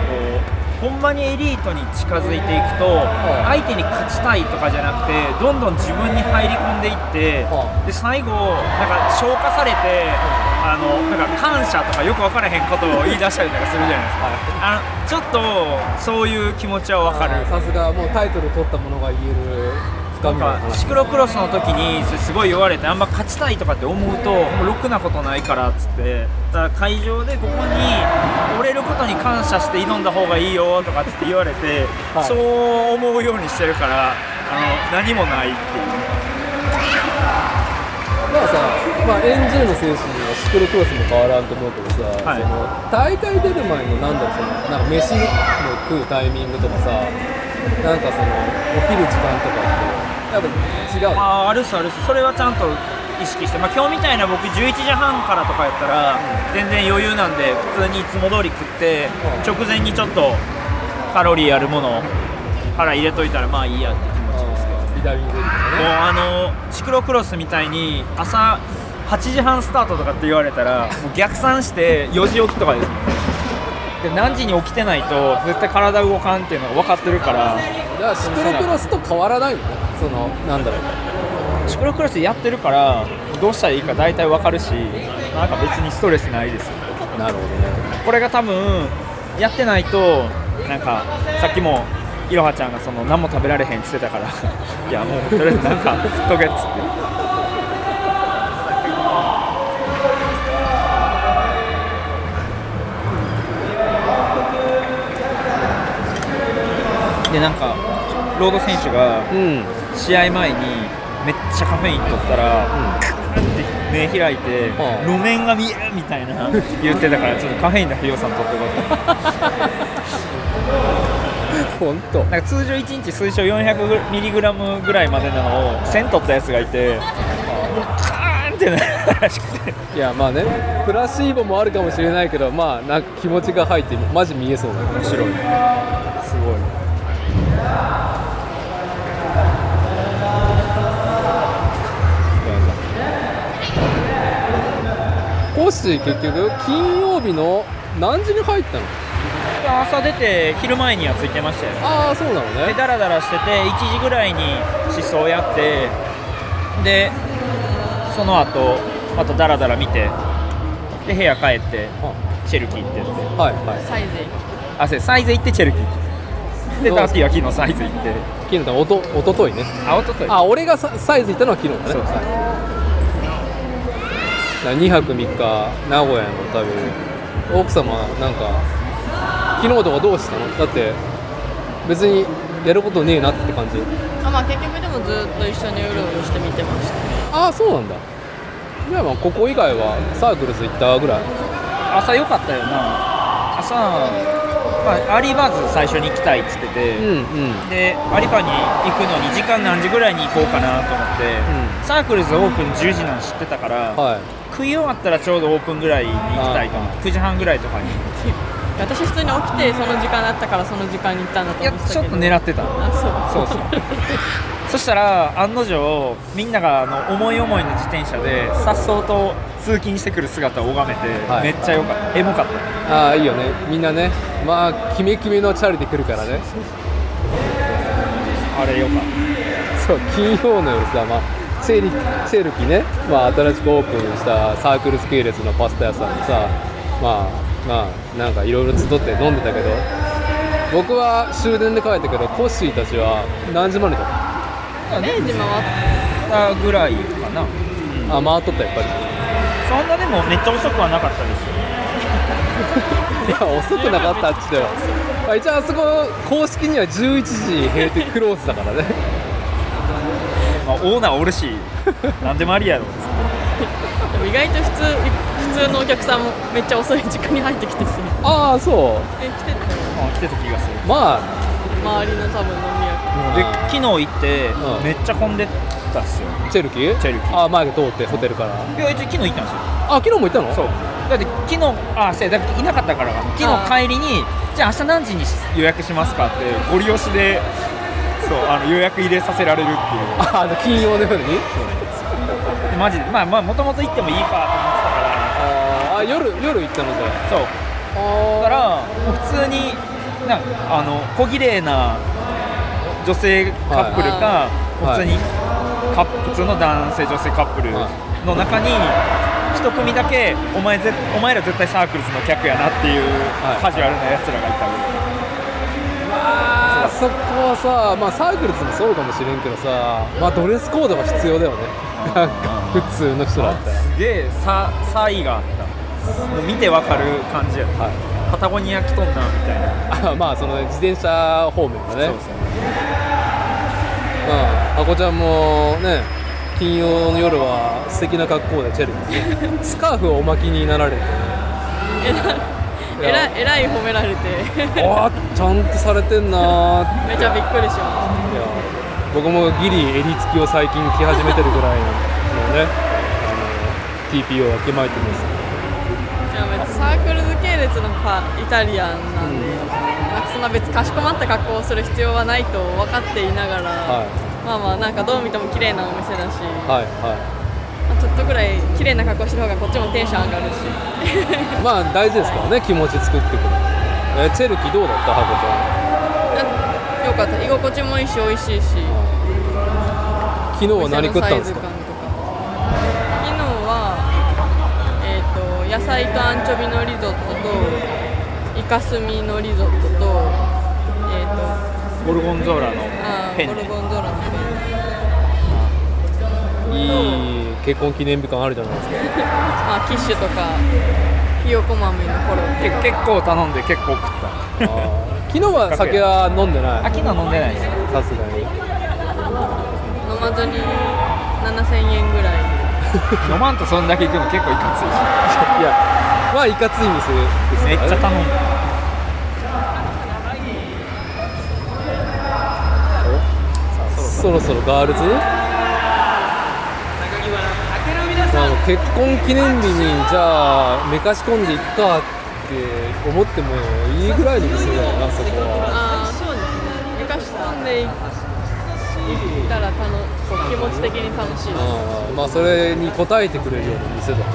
Speaker 3: こうほんまにエリートに近づいていくと、
Speaker 1: は
Speaker 3: 相手に勝ちたいとかじゃなくてどんどん自分に入り込んでいって、
Speaker 1: は
Speaker 3: で最後なんか消化されて、あのなんか感謝とかよく分からへんことを言い出したりとかするじゃないですか、あのちょっとそういう気持ちは分かる。
Speaker 1: さすがもうタイトル取ったものが言える
Speaker 3: なんか
Speaker 1: 話
Speaker 3: シクロクロスの時にすごい言われてあんま勝ちたいとかって思うともうろくなことないからっつって。だから会場でここに折れることに感謝して挑んだ方がいいよとかって言われて、
Speaker 1: はい。
Speaker 3: そう思うようにしてるからあの何もないっていう。
Speaker 1: まあさ、まあ、エンジェルの選手にはシクロクロスも変わらんと思うけどさ、
Speaker 3: はい。
Speaker 1: その大会出る前のなんだろうそのなんか飯の食うタイミングとかさなんかその起きる時間とかってやっぱ違うの？
Speaker 3: あーあるっすあるっす。それはちゃんと意識して、まあ、今日みたいな僕11時半からとかやったら全然余裕なんで普通にいつも通り食って直前にちょっとカロリーあるものを腹入れといたらまあいいやって気持ちですけど。
Speaker 1: ビタミン D とか
Speaker 3: もう
Speaker 1: ね
Speaker 3: あのシクロクロスみたいに朝8時半スタートとかって言われたらもう逆算して4時起きとかです。で何時に起きてないと絶対体動かんっていうのが分かってるから。
Speaker 1: だからシクロクロスと変わらないの？ねそのなんだろう。
Speaker 3: シクロクロスやってるからどうしたらいいか大体分かるしなんか別にストレスないです。
Speaker 1: なるほどね。
Speaker 3: これが多分やってないとなんかさっきもいろはちゃんがその何も食べられへんって言ってたから。[LAUGHS] いやもうとりあえずなんか食っとけっつってでなんかロード選手が
Speaker 1: うん。
Speaker 3: 試合前にめっちゃカフェイン取ったら、クーって目開いて、
Speaker 1: はあ
Speaker 3: 路面が見えるみたいな言ってたからちょっとカフェインだけ予算取ってこよかった
Speaker 1: 本当。
Speaker 3: なんか通常1日推奨 400mg ぐらいまでなのを1000取ったやつがいてもうカーンってなるらしくて。
Speaker 1: いやまあね。プラシーボもあるかもしれないけどまあなんか気持ちが入ってマジ見えそうだね。面白い。すごいコッシー結局。金曜日の何時に入ったの？
Speaker 3: 朝出て昼前には着いてましたよ。
Speaker 1: ああそうなの
Speaker 3: で
Speaker 1: ね
Speaker 3: ダラダラしてて1時ぐらいに思想やってでその後またダラダラ見てで部屋帰ってチェルキー行ってって。
Speaker 1: はいはい。
Speaker 2: サイズ
Speaker 3: あそうサイズ行ってチェルキ。ーでダーティーは昨日サイズ行って。
Speaker 1: 昨日だおとおとといね。
Speaker 3: あおととい。
Speaker 1: あ俺がササイズ行ったのは昨日だね。
Speaker 3: そうそう
Speaker 1: 2泊3日名古屋の旅。奥様なんか昨日とかどうしたの？だって別にやることねえなって感じ。
Speaker 2: あまあ結局でもずっと一緒にうろうろして見てましたね。
Speaker 1: ああそうなんだ。いやまあここ以外はサークルズ行ったぐらい。
Speaker 3: 朝良かったよな。朝、まあ、アリバズ最初に行きたいっつってて、
Speaker 1: うんうん。
Speaker 3: でアリバに行くのに時間何時ぐらいに行こうかなと思って、
Speaker 1: う
Speaker 3: サークルズオープン10時なん知ってたから、
Speaker 1: はい
Speaker 3: 食い終わったらちょうどオープンぐらいに行きたいと思って9時半ぐらいとかに。[LAUGHS]
Speaker 2: 私普通に起きてその時間だったからその時間に行ったんだと思ってたけど。
Speaker 3: ちょっと狙ってた。
Speaker 2: あそう。
Speaker 3: そうそう。[LAUGHS] そしたら案の定みんながあの思い思いの自転車でさっそうと通勤してくる姿を拝めて、
Speaker 1: はい。
Speaker 3: めっちゃ良かった。エモかった。
Speaker 1: ああいいよね。みんなね。まあキメキメのチャリで来るからね。
Speaker 3: あれ良かった。
Speaker 1: そう金曜の夜さ、まあ、チェリチェルキね、まあ、新しくオープンしたサークルス系列のパスタ屋さんにさまあまあなんかいろいろ集って飲んでたけど僕は終電で帰ったけどコッシーたちは何時までだっ
Speaker 2: 0時回った
Speaker 3: たぐらいかな。
Speaker 1: たあ回っとったやっぱり。
Speaker 3: そんなでもめっちゃ遅くはなかったですよ。[LAUGHS]
Speaker 1: いや遅くなかったっちでは、まあ、一応あそこ公式には11時閉店クローズだからね
Speaker 3: まあ、オーナーおるし [LAUGHS] 何でもありやろ。っつって
Speaker 2: でも意外と普通普通のお客さんもめっちゃ遅い時間に入ってきてし。
Speaker 1: ああそう。
Speaker 2: え来てたよ。
Speaker 3: うん来てた気がする。
Speaker 1: まあ。
Speaker 2: 周りの多分飲み屋。
Speaker 3: で昨日行って
Speaker 1: うん。
Speaker 3: めっちゃ混んでたっすよ。
Speaker 1: チェルキー？
Speaker 3: チェルキー。
Speaker 1: ああ前で通ってホテルから。
Speaker 3: いや一応昨日行ったんですよ。
Speaker 1: あ昨日も行ったの？
Speaker 3: そう。だって昨日あそうやだっていなかったからか昨日帰りにじゃあ明日何時に予約しますかってゴリ押しでそうあの予約入れさせられるっていう。
Speaker 1: ああの金曜の夜に？
Speaker 3: でマジで。まあまあもともと行ってもいいかと思ってたか
Speaker 1: あーあ夜夜行ったのじ
Speaker 3: らそう。
Speaker 1: ゃ
Speaker 3: だからもう普通になんかあの小綺麗な女性カップルか、
Speaker 1: はい。
Speaker 3: 普通にカップ普通の男性女性カップルの中に一組だけお前ぜお前ら絶対サークルズの客やなっていう
Speaker 1: はい。
Speaker 3: カジュアルなやつらがいたぐらい
Speaker 1: そこはさまあサークルズもそうかもしれんけどさまあドレスコードが必要だよね。なんか普通の人だったら。
Speaker 3: すげえさ差異があった。もう見てわかる感じやった。
Speaker 1: はい。
Speaker 3: パタゴニア着とんなみたいな。
Speaker 1: あまあその自転車方面がね。
Speaker 3: そうそう。
Speaker 1: まああこちゃんもね金曜の夜は素敵な格好でチェルキーね。[LAUGHS] スカーフをお巻きになられて。
Speaker 2: えらいえらい褒められて。
Speaker 1: ああちゃんとされてんな
Speaker 2: めちゃびっくりしま
Speaker 1: いや僕もギリ襟付きを最近着始めてるぐらいのねあの TPO をわきまえてます。
Speaker 2: サークルズ系列のパイタリアンなんで、なん。かそんな別にかしこまった格好をする必要はないと分かっていながら、
Speaker 1: はい。
Speaker 2: まあまあなんかどう見ても綺麗なお店だし、
Speaker 1: はいは
Speaker 2: まあちょっとぐらい綺麗な格好してる方がこっちもテンション上がるし。
Speaker 1: い [LAUGHS] まあ大事ですからね気持ち作ってくる。えチェルキどうだった？ハコちゃん。
Speaker 2: よかった。居心地もいいし美味しいし。
Speaker 1: 昨日は何食ったんですか？
Speaker 2: 昨日はえっ、と野菜とアンチョビのリゾットとイカスミのリゾットとえっ、と
Speaker 3: ゴルゴンゾーラのペン。ネ
Speaker 2: ゴルゴンゾーラのペン。
Speaker 1: いい結婚記念日感あるじゃないですか。
Speaker 2: ま [LAUGHS] あキッシュとかひよこ豆のコロッケ
Speaker 3: け結構頼んで結構食った。
Speaker 1: 昨日は酒は飲んでない？
Speaker 3: あ昨日飲んでない
Speaker 1: さすがに。
Speaker 2: 飲まずに7000円ぐらい。[LAUGHS]
Speaker 3: 飲まんとそんだけ行くの結構いかついし。[LAUGHS]
Speaker 1: いやまあいかつい店です
Speaker 3: めっちゃ頼んだ
Speaker 1: そろそろガールズまあ結婚記念日にじゃあめかし込んでいっかって思ってもいいぐらいの店だよなそこは。
Speaker 2: ああそうですね。昔飛んでいったら楽こう。気持ち的に楽しいです。
Speaker 1: まあそれに応えてくれるような店だよね。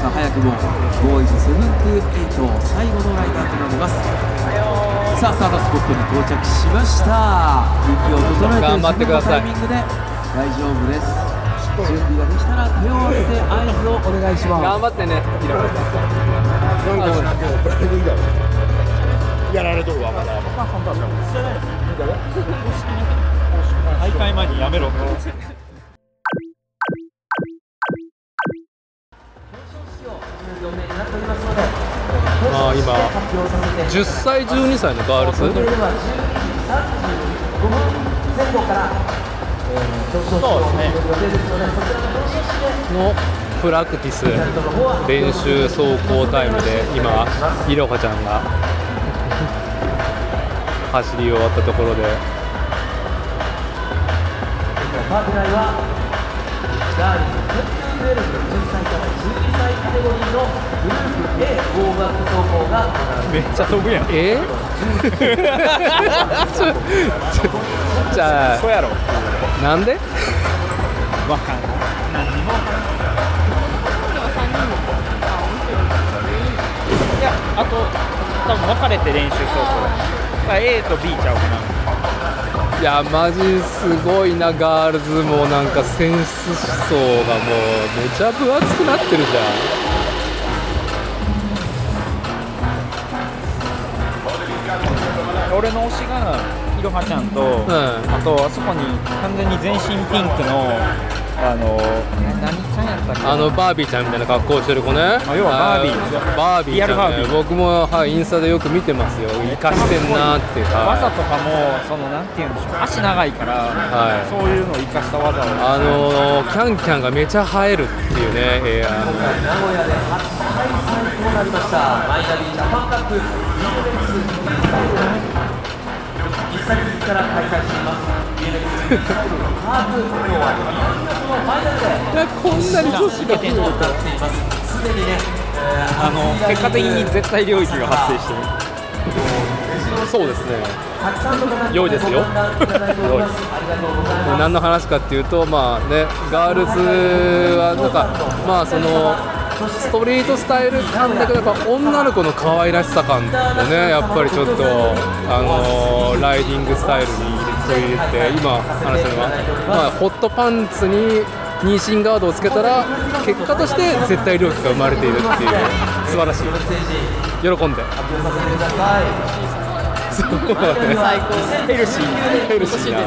Speaker 5: さあ早くもボーイズ78最後のライダーとなります。さあスタートスポットに到着しました。息を整えて
Speaker 1: 頑張ってください。
Speaker 5: タイミングで大丈夫です。準備ができたら手を挙げて合図をお願いします。
Speaker 1: 頑張ってね
Speaker 6: やられとるわまだ。
Speaker 3: 大会前にやめろ
Speaker 1: 10歳12歳のガールズ？のプラクティス練習走行タイムで今いろはちゃんが [LAUGHS] 走り終わったところで。
Speaker 7: パーク内はガールズ10歳から12歳カテゴリーのグループ A 合格走行が行われ
Speaker 3: めっちゃ飛ぶやん
Speaker 1: え？[LAUGHS] じゃ
Speaker 3: そうやろ。
Speaker 1: あなんで？
Speaker 3: わかんない。何にもいやあと多分分かれて練習走行だ A と B ちゃうかない
Speaker 1: やマジすごいなガールズもなんかセンス層がもうめちゃ分厚くなってるじ
Speaker 3: 俺の推しがいろはちゃんと、
Speaker 1: ん。
Speaker 3: あとあそこに完全に全身ピンクのあの何ちゃんやったっけ
Speaker 1: ゃんあのバービーちゃんみたいな格好してる子ね。
Speaker 3: 要はバービー。
Speaker 1: あバービーちゃん、ね、
Speaker 3: リアルバービー。
Speaker 1: 僕も、はい、インスタでよく見てますよ。生かしてんなっていう。
Speaker 3: 技
Speaker 1: は
Speaker 3: とかもそのなんていうんでしょう。足長いから、
Speaker 1: はい。
Speaker 3: そういうのを生かした技を。
Speaker 1: あのーキャンキャンがめちゃ映えるっていうねエア
Speaker 7: 名古屋で初開催となりましたマイナビジャパンカップ BMX 一昨日から開催しています。BMX ハーフ今日は2月のファイナルで
Speaker 1: こんなに女子が増える
Speaker 7: となっています。すでにね、えー
Speaker 3: あの結果的に絶対領域が発生してる。
Speaker 1: そうですね。良いですよ。
Speaker 7: ご覧いただいております
Speaker 1: 何の話かっていうとまあねガールズはなんかまあそのストリートスタイル感だけどやっぱ女の子の可愛らしさ感をねやっぱりちょっとあのライディングスタイルに取り入れて今話したのはまあホットパンツに妊娠ガードをつけたら結果として絶対領域が生まれているっていう。素晴らしい。喜んで。そうね
Speaker 2: 最高
Speaker 1: ヘルシーヘルシーな。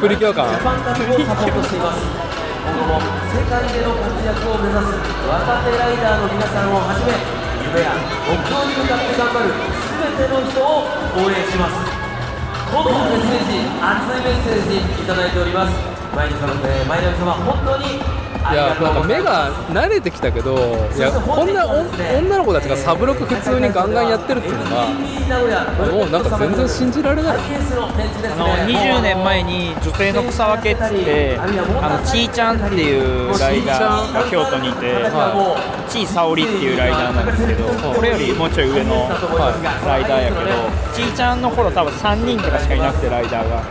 Speaker 1: プリキュア感
Speaker 7: 今後も世界での活躍を目指す若手ライダーの皆さんをはじめ夢や目標に向かって頑張る全ての人を応援しますこのメッセージ熱いメッセージいただいております。毎日様えーマイナビ様本当に
Speaker 1: いやなんか目が慣れてきたけどいやこんなお女の子たちがサブロク普通にガンガンやってるっていうのがもうなんか全然信じられない。
Speaker 7: あ
Speaker 3: あの20年前に女性の草分けっつってあのちーちゃんっていうライダーが京都にいて、
Speaker 1: は
Speaker 3: ちーさおりっていうライダーなんですけどこれよりもうちょい上のライダーやけどちーちゃんの頃多分3人とかしかいなくてライダーが。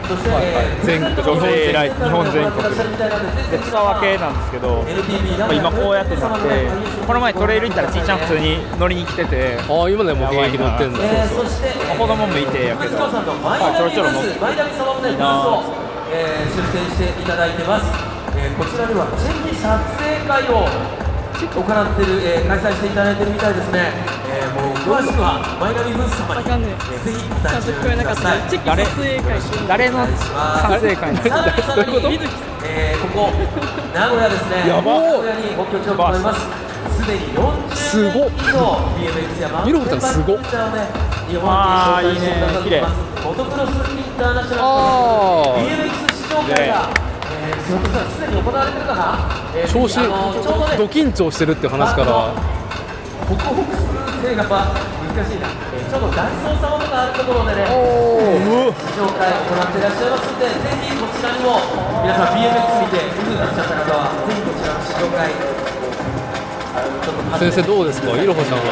Speaker 1: 全国。
Speaker 3: 女性ライ日本全国。でで草分けなんですけど、まあ今こうやってなってこの前トレイル行ったらちーちゃん普通に乗りに来てて
Speaker 1: ああ今でも現役乗ってんだ
Speaker 7: そして
Speaker 3: まあ子供もいてやけど、まあ、ちょろちょろ乗って。
Speaker 7: マイナビサバムネブースを、えー出展していただいてます、えーこちらではチェンジ撮影会を行ってる、えー開催していただいてるみたいですね、詳しくはマイナビブース様に、
Speaker 2: え
Speaker 7: えーぜひご
Speaker 2: ちゃんと
Speaker 7: 立ち
Speaker 2: 聞こえなかった。
Speaker 7: ください
Speaker 2: チェック撮影会
Speaker 3: 誰の撮影会？
Speaker 7: さらにさらにえーここ名古屋ですね名古屋にご居住となりますすでに40
Speaker 1: すごっ
Speaker 7: 以上 BMX やマウンテン
Speaker 1: ミロコちゃんすごっ
Speaker 7: バイクをね日本に紹介して
Speaker 3: いいね
Speaker 7: ますモトクロスインターナショナル
Speaker 1: あ
Speaker 7: BMX 試乗会が、すでに行われてるかな、えー
Speaker 1: 調子
Speaker 7: ちょうどね
Speaker 1: ド緊張してるって話から
Speaker 7: 克服する性がまあ難しいな、えーちょうどダイソー様とかあるところでね
Speaker 1: おお
Speaker 7: 試乗会行っていらっしゃいますのでぜひこちらにも皆さん BMX 見てうずになっちゃった方はぜひこちらの試乗会ちょっと
Speaker 1: 先生どうですか？いろはさん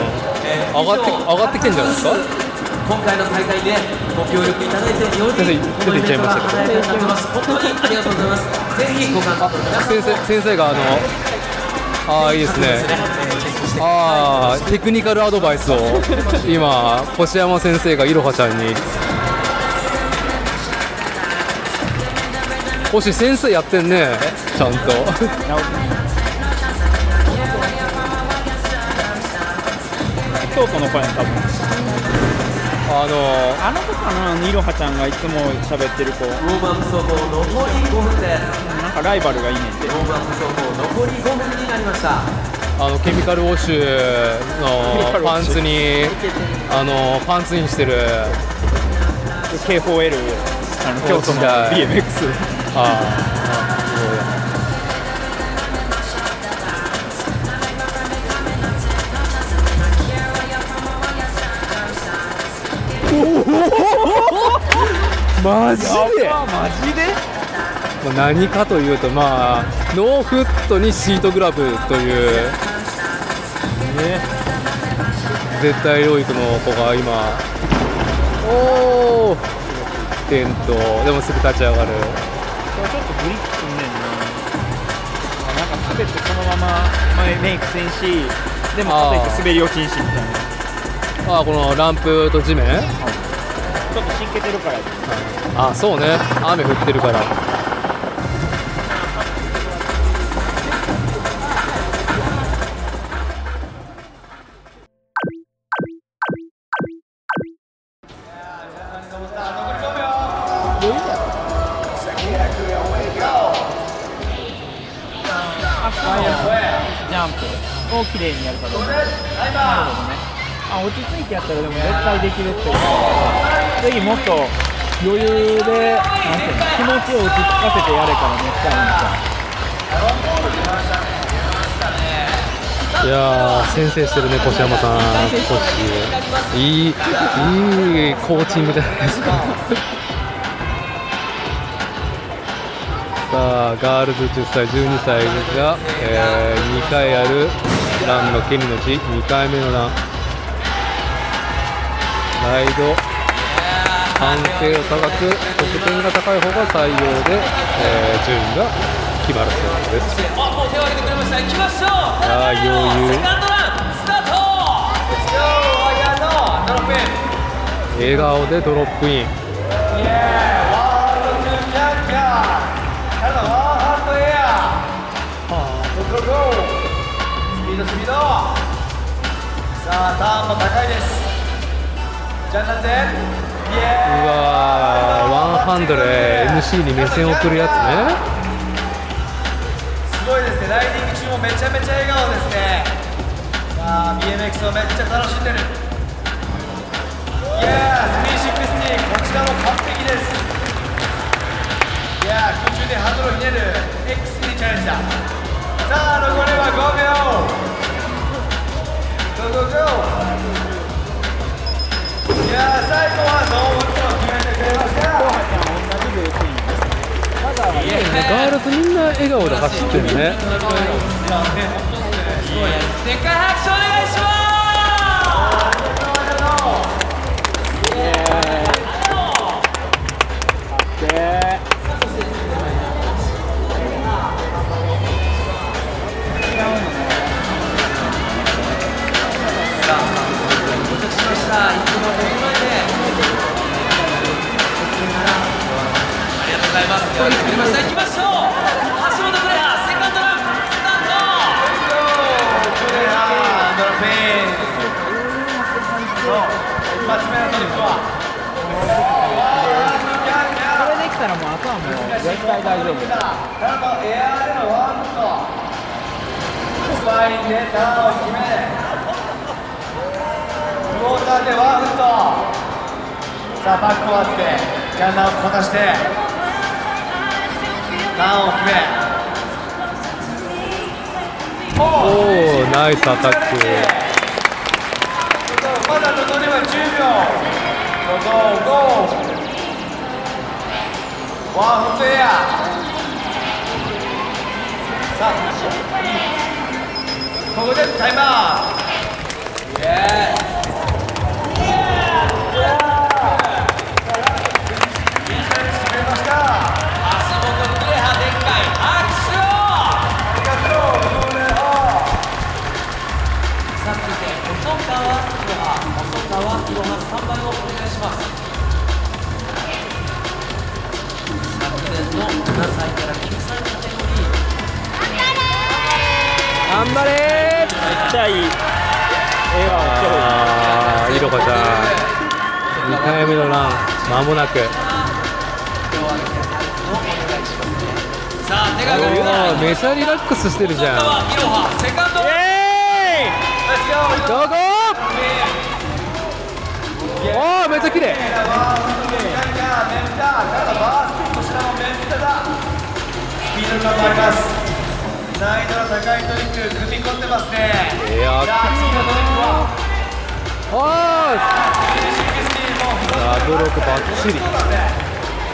Speaker 7: えー
Speaker 1: 上がって上がってきてんじゃないですか？
Speaker 7: 今回の大会でご協力いただいてより
Speaker 1: 先生出ていっちゃいましたけど
Speaker 7: このイベントが華やかになってます本当にありがとうございます。ぜひご観覧の皆さん
Speaker 1: 先生先生があのああいいですねああテクニカルアドバイスを。[LAUGHS] 今越山先生がいろはちゃんに。星先生やってんね。ちゃんと。[LAUGHS]
Speaker 3: 京都の子やん多分。
Speaker 1: ああの
Speaker 3: あの子かな、いろはちゃんがいつも喋ってる子、
Speaker 7: ウォームアップ走行残り5分です。
Speaker 3: なんかライバルがいいねんて。
Speaker 7: ウ。ォームアップ走行残り5分になりました
Speaker 1: あのケミカルウォッシュのパンツにあのパンツインしてる
Speaker 3: K4L、あの京都の BMX。
Speaker 1: マジで
Speaker 3: あ、マジで？
Speaker 1: まあ何かというとまあノーフットにシートグラブという絶対領域の子が今おお転倒でもすぐ立ち上がる。
Speaker 3: これちょっとグリップすんねんな。あなんか滑ってそのまま前メイクせんし、でもかといって滑り落ちんしみたいな。
Speaker 1: ああこのランプと地面？
Speaker 3: ちょっと湿気てるからやで。
Speaker 1: ああそうね。雨降ってるから
Speaker 3: いや
Speaker 1: 先制してるね越山さん。越いいいいコーチングじゃないですか。さあガールズ10歳12歳が、え2回あるランの権利のうち2回目のラン。ライド。判定を高く得点が高い方が採用で、えー順位が決まるそうことです。
Speaker 7: あもう手を挙げてくれました行きましょう。
Speaker 1: あー余裕。
Speaker 7: セカンドランスタート。
Speaker 1: 笑顔でドロップイン。
Speaker 7: スピードスピード。さあターンも高いです。じゃあなんで
Speaker 1: うわーワンハンドで MC に目線を送るやつね
Speaker 7: もめちゃめちゃ笑顔ですね。さあ BMX をめっちゃ楽しんでる。いやー360こちらも完璧です。いやー空中でハードルをひねる X にチャレンジださあ残りは5秒。GO GO GO いやー最後はノーウッドを決めてくれました。
Speaker 1: ガールズみんな笑顔で走ってるね。
Speaker 7: でっかい拍手お願いします到着しございます手を挙げてくれました行きましょう橋本クレアセカンドランスタート。クレアドロップイン一発目のト。リックは
Speaker 3: これできたらもうあとはもう絶対大丈夫
Speaker 7: ただのエアーでのワンフット。スパインでターンを決めクォーターでワンフット。さあバックワーツでジャンナーをこなしてターンを決め
Speaker 1: おおナイスアタック
Speaker 7: まだ残りは10秒5 5 5ワンフットエアさあここでタイムアウトイエーイ。
Speaker 1: 頑張れ
Speaker 3: めっちゃいい笑顔。超いい
Speaker 1: あーいろはちゃん2回目のラン間もなく
Speaker 7: さあ手がかりが
Speaker 1: おーめちゃリラックスしてるじゃん。
Speaker 7: いろはセカンド
Speaker 1: どこおーめっちゃ綺麗
Speaker 6: 難易度の高いトリック組み込んでますね。
Speaker 1: いや
Speaker 6: さあ次のトリックは
Speaker 1: おーダブロックバッチリ
Speaker 6: た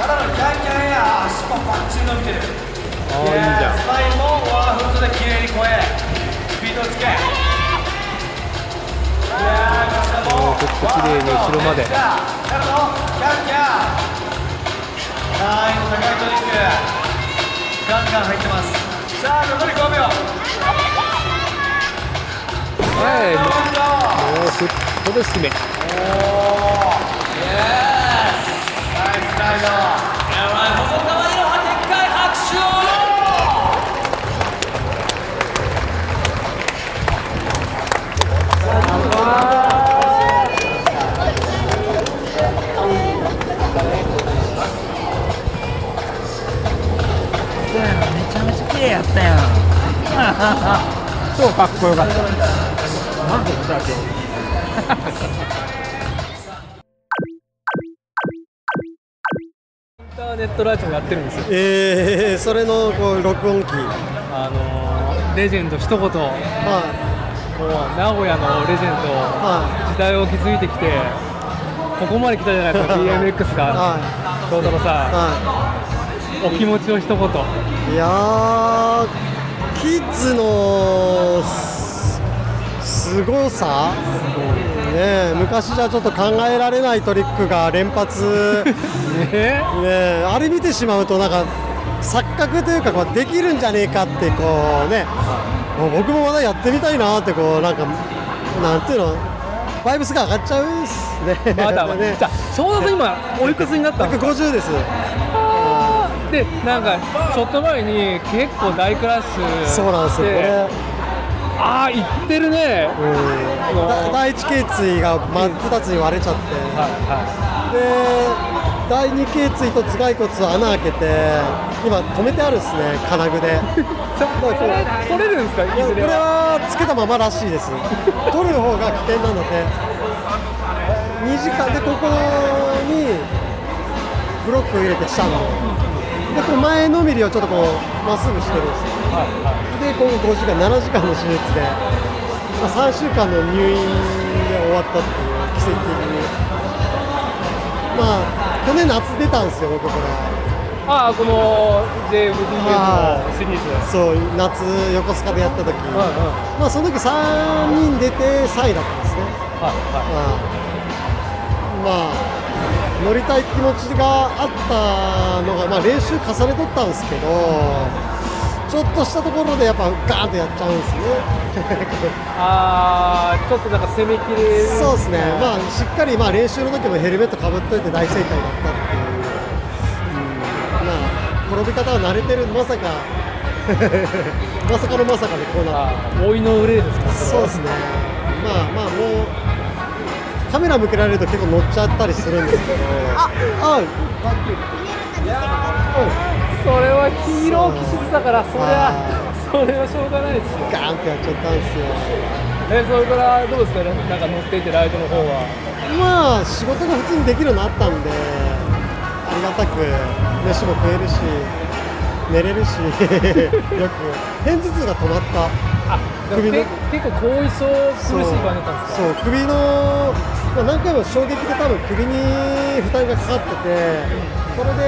Speaker 6: だのキャンキャンや足もバッチリ伸びてる
Speaker 1: あーいいじゃん。
Speaker 6: スパインもワンフットで綺麗に超え。スピードをつけも
Speaker 1: おーちょっと綺麗に後ろまで。
Speaker 6: キャンキャン難易度高いトリック。ガンガン入ってます。さあ残り5秒。
Speaker 1: はい。もうフットで締め。
Speaker 6: ナイスライド
Speaker 3: めちゃめちゃ綺麗やったやん超かっこよかったなんでだけ
Speaker 1: インターネットラジオやってるんですよ。
Speaker 8: えー、それのこう録音機、
Speaker 1: あのーレジェンド一言もう
Speaker 8: は
Speaker 1: 名古屋のレジェンド
Speaker 8: は
Speaker 1: 時代を築いてきてここまで来たじゃないですか BMX が。
Speaker 8: は
Speaker 1: 翔太郎
Speaker 8: い、
Speaker 1: さ
Speaker 8: は
Speaker 1: んお気持ちを一言。
Speaker 8: い、いやー、キッズのすすごさ、ねえ、昔じゃちょっと考えられないトリックが連発、[LAUGHS] ね
Speaker 1: ね
Speaker 8: え、あれ見てしまうと、なんか錯覚というか、できるんじゃねえかって、こうね、僕もまだやってみたいなって、こうなんか、なんていうの、バイブスが上がっちゃうんですね。
Speaker 1: まだ
Speaker 8: ね [LAUGHS]
Speaker 1: じゃあ翔太さん今おいくつになったんですか
Speaker 8: ？150です。
Speaker 1: でなんかちょっと前に結構大クラッシュ
Speaker 8: そうなんですよ。これ、
Speaker 1: ああ行ってるね。
Speaker 8: うん、だ第一頸椎が真っ二つに割れちゃって、
Speaker 1: はいは
Speaker 8: で第二頸椎と頭蓋骨穴開けて、今止めてあるんですね、金具で。
Speaker 1: 取れるんですかい
Speaker 8: これ
Speaker 1: は？
Speaker 8: はつけたままらしいです。取る方が危険なので、2時間でここにブロックを入れてしたの。でこの前のめりをちょっとこうまっすぐしてるんですよ。で今後5時間7時間の手術で、まあ、3週間の入院で終わったっていう奇跡的にまあ去年夏出たんですよ僕これ
Speaker 1: ああこの
Speaker 8: は
Speaker 1: のシリーズ。
Speaker 8: そう夏横須賀でやった時、
Speaker 1: うんうん。
Speaker 8: まあその時3人出て3位だったんですね、
Speaker 1: はいは
Speaker 8: まあ、まあ乗りたい気持ちがあったのが、まあ、練習重ねとったんですけどちょっとしたところでやっぱガーンとやっちゃうんですね。[LAUGHS]
Speaker 1: ああちょっとなんか攻めきれる。
Speaker 8: そうですね、まあ、しっかりまあ練習の時もヘルメットかぶっといて大正解だったっていう、うん、まあ、転び方は慣れてる、まさか、[LAUGHS] まさかのまさかでこうなっ
Speaker 1: あー老いの憂いですか
Speaker 8: た、そうですね、まあまあ、もう、カメラ向けられると結構乗っちゃったりするんですけど、ああ
Speaker 1: それはヒーロー気質だからそりゃそれはしょうがないですよ。
Speaker 8: ガーンってやっちゃったんですよ。
Speaker 1: えそれからどうですかね？なんか乗っていてライトの方は。
Speaker 8: まあ仕事が普通にできるようになったんでありがたく飯も食えるし寝れるし [LAUGHS] よく片頭痛が止まった。
Speaker 1: あ
Speaker 8: 首の。
Speaker 1: け結構後遺症苦しい場合だったんですか？
Speaker 8: そう首の、まあ、何回も衝撃で多分首に負担がかかっててそれで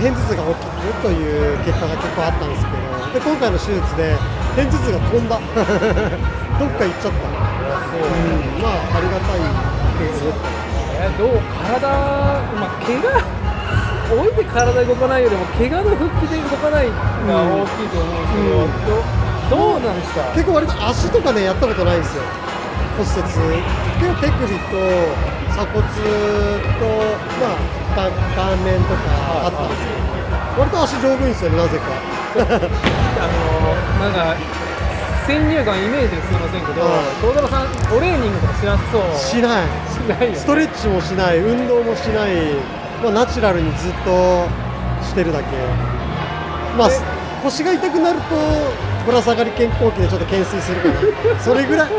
Speaker 8: 片頭痛が起きるという結果が結構あったんですけどで今回の手術で片頭痛が飛んだ。[LAUGHS] どっか行っちゃった、うん、まあありがた。いですよ
Speaker 1: えどう体まあ怪我置いて体動かないよりも怪我の復帰で動かないが大きいと思うんですけど、どどうなんですか？
Speaker 8: 結構割と足とかねやったことないんですよ。骨折。結構手首と鎖骨とまあ顔顔面とかあったんですけど割と足丈夫いんですよねなぜか。
Speaker 1: あのなんか先入観イメージですいませんけど翔太郎さんトレーニングとかしなさそう？
Speaker 8: しない。
Speaker 1: しないよね。
Speaker 8: ストレッチもしない。運動もしない、まあ、ナチュラルにずっとしてるだけ。まあ腰が痛くなるとぶら下がり健康器でちょっと懸垂するかなそれぐらい。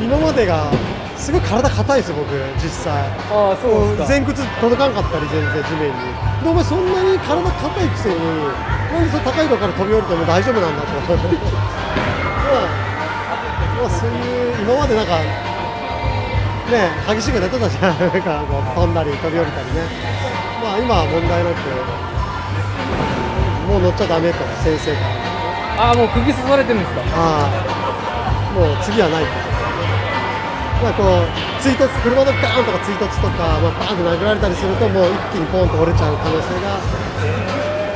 Speaker 8: 今までがすごい体硬いですよ僕実際。
Speaker 1: ああそう
Speaker 8: 前屈届かんかったり全然地面に。でお前そんなに体硬いくせになんでその高いとこから飛び降りても大丈夫なんだと [LAUGHS] まあ、まあ、そういう今までなんかね激しく寝てたじゃん。なんかこう飛んだり飛び降りたりね。まあ今は問題なくもう乗っちゃダメと先生から。
Speaker 1: ああもう釘刺されてるんですか？
Speaker 8: ああ。もう次はないとまあこう追突車のガーンとか追突とか、まあ、バーンと殴られたりするともう一気にポンと折れちゃう可能性が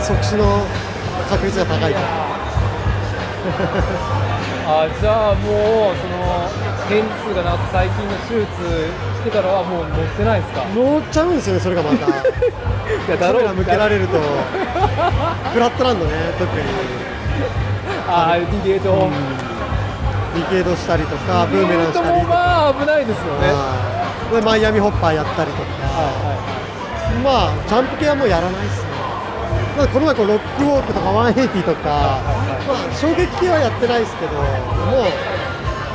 Speaker 8: 即死の確率が高いから [LAUGHS]
Speaker 1: あじゃあもうその片頭痛がなく最近の手術してからはもう乗ってないですか？
Speaker 8: 乗っちゃうんですよねそれがまた。[LAUGHS]
Speaker 1: いやだろう。
Speaker 8: 向けられるとフラットランドね特に。
Speaker 1: ああディゲート、
Speaker 8: リケードしたりとかブーメランしたり
Speaker 1: もまあ危ないですよね。
Speaker 8: はい。でマイアミホッパーやったりとか、まあジャンプ系はもうやらないですね。まあこの前こうロックウォークとか180とか、まあ、衝撃系はやってないですけどもう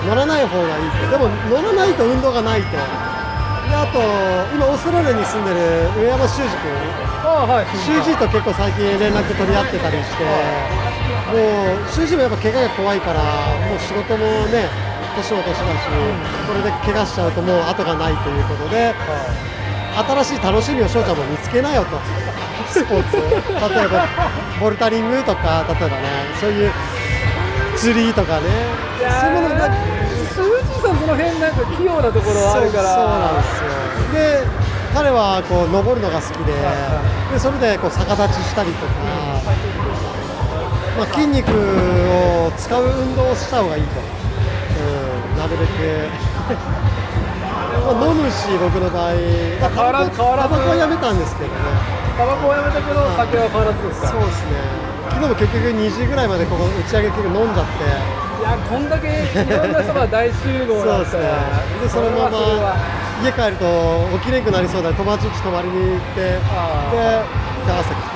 Speaker 8: 乗らない方がいいって。でも乗らないと運動がないと。であと今オーストラリアに住んでる上山修司君。
Speaker 1: あはい。
Speaker 8: 修司と結構最近連絡取り合ってたりしてもう修司もやっぱ怪我が怖いからもう仕事もね年も年だしこれで怪我しちゃうともう後がないということで新しい楽しみを翔ちゃんも見つけなよと。スポーツを。例えばボルタリングとか例えばねそういう釣りとかね。そういうものなんか
Speaker 1: 修二さんその辺なんか器用なところあるから。
Speaker 8: そうなんですよ。で彼はこう登るのが好きででそれでこう逆立ちしたりとか、まあ、筋肉を使う運動をした方がいいと、うん、なるべく。[LAUGHS] まあ飲むし僕の場合。まあ
Speaker 1: 変わら変わらず。
Speaker 8: タバコはやめたんですけどね。
Speaker 1: タバコはやめたけど酒は変わらずですか？
Speaker 8: そうですね。昨日も結局2時ぐらいまでここ打ち上げ結局飲んじゃって。
Speaker 1: いやこんだけいろんな人が大集合
Speaker 8: そうですね。でそのまま家帰ると起きれんくなりそうだ。友達ん家泊まりに行って。で
Speaker 1: あ
Speaker 8: 朝来て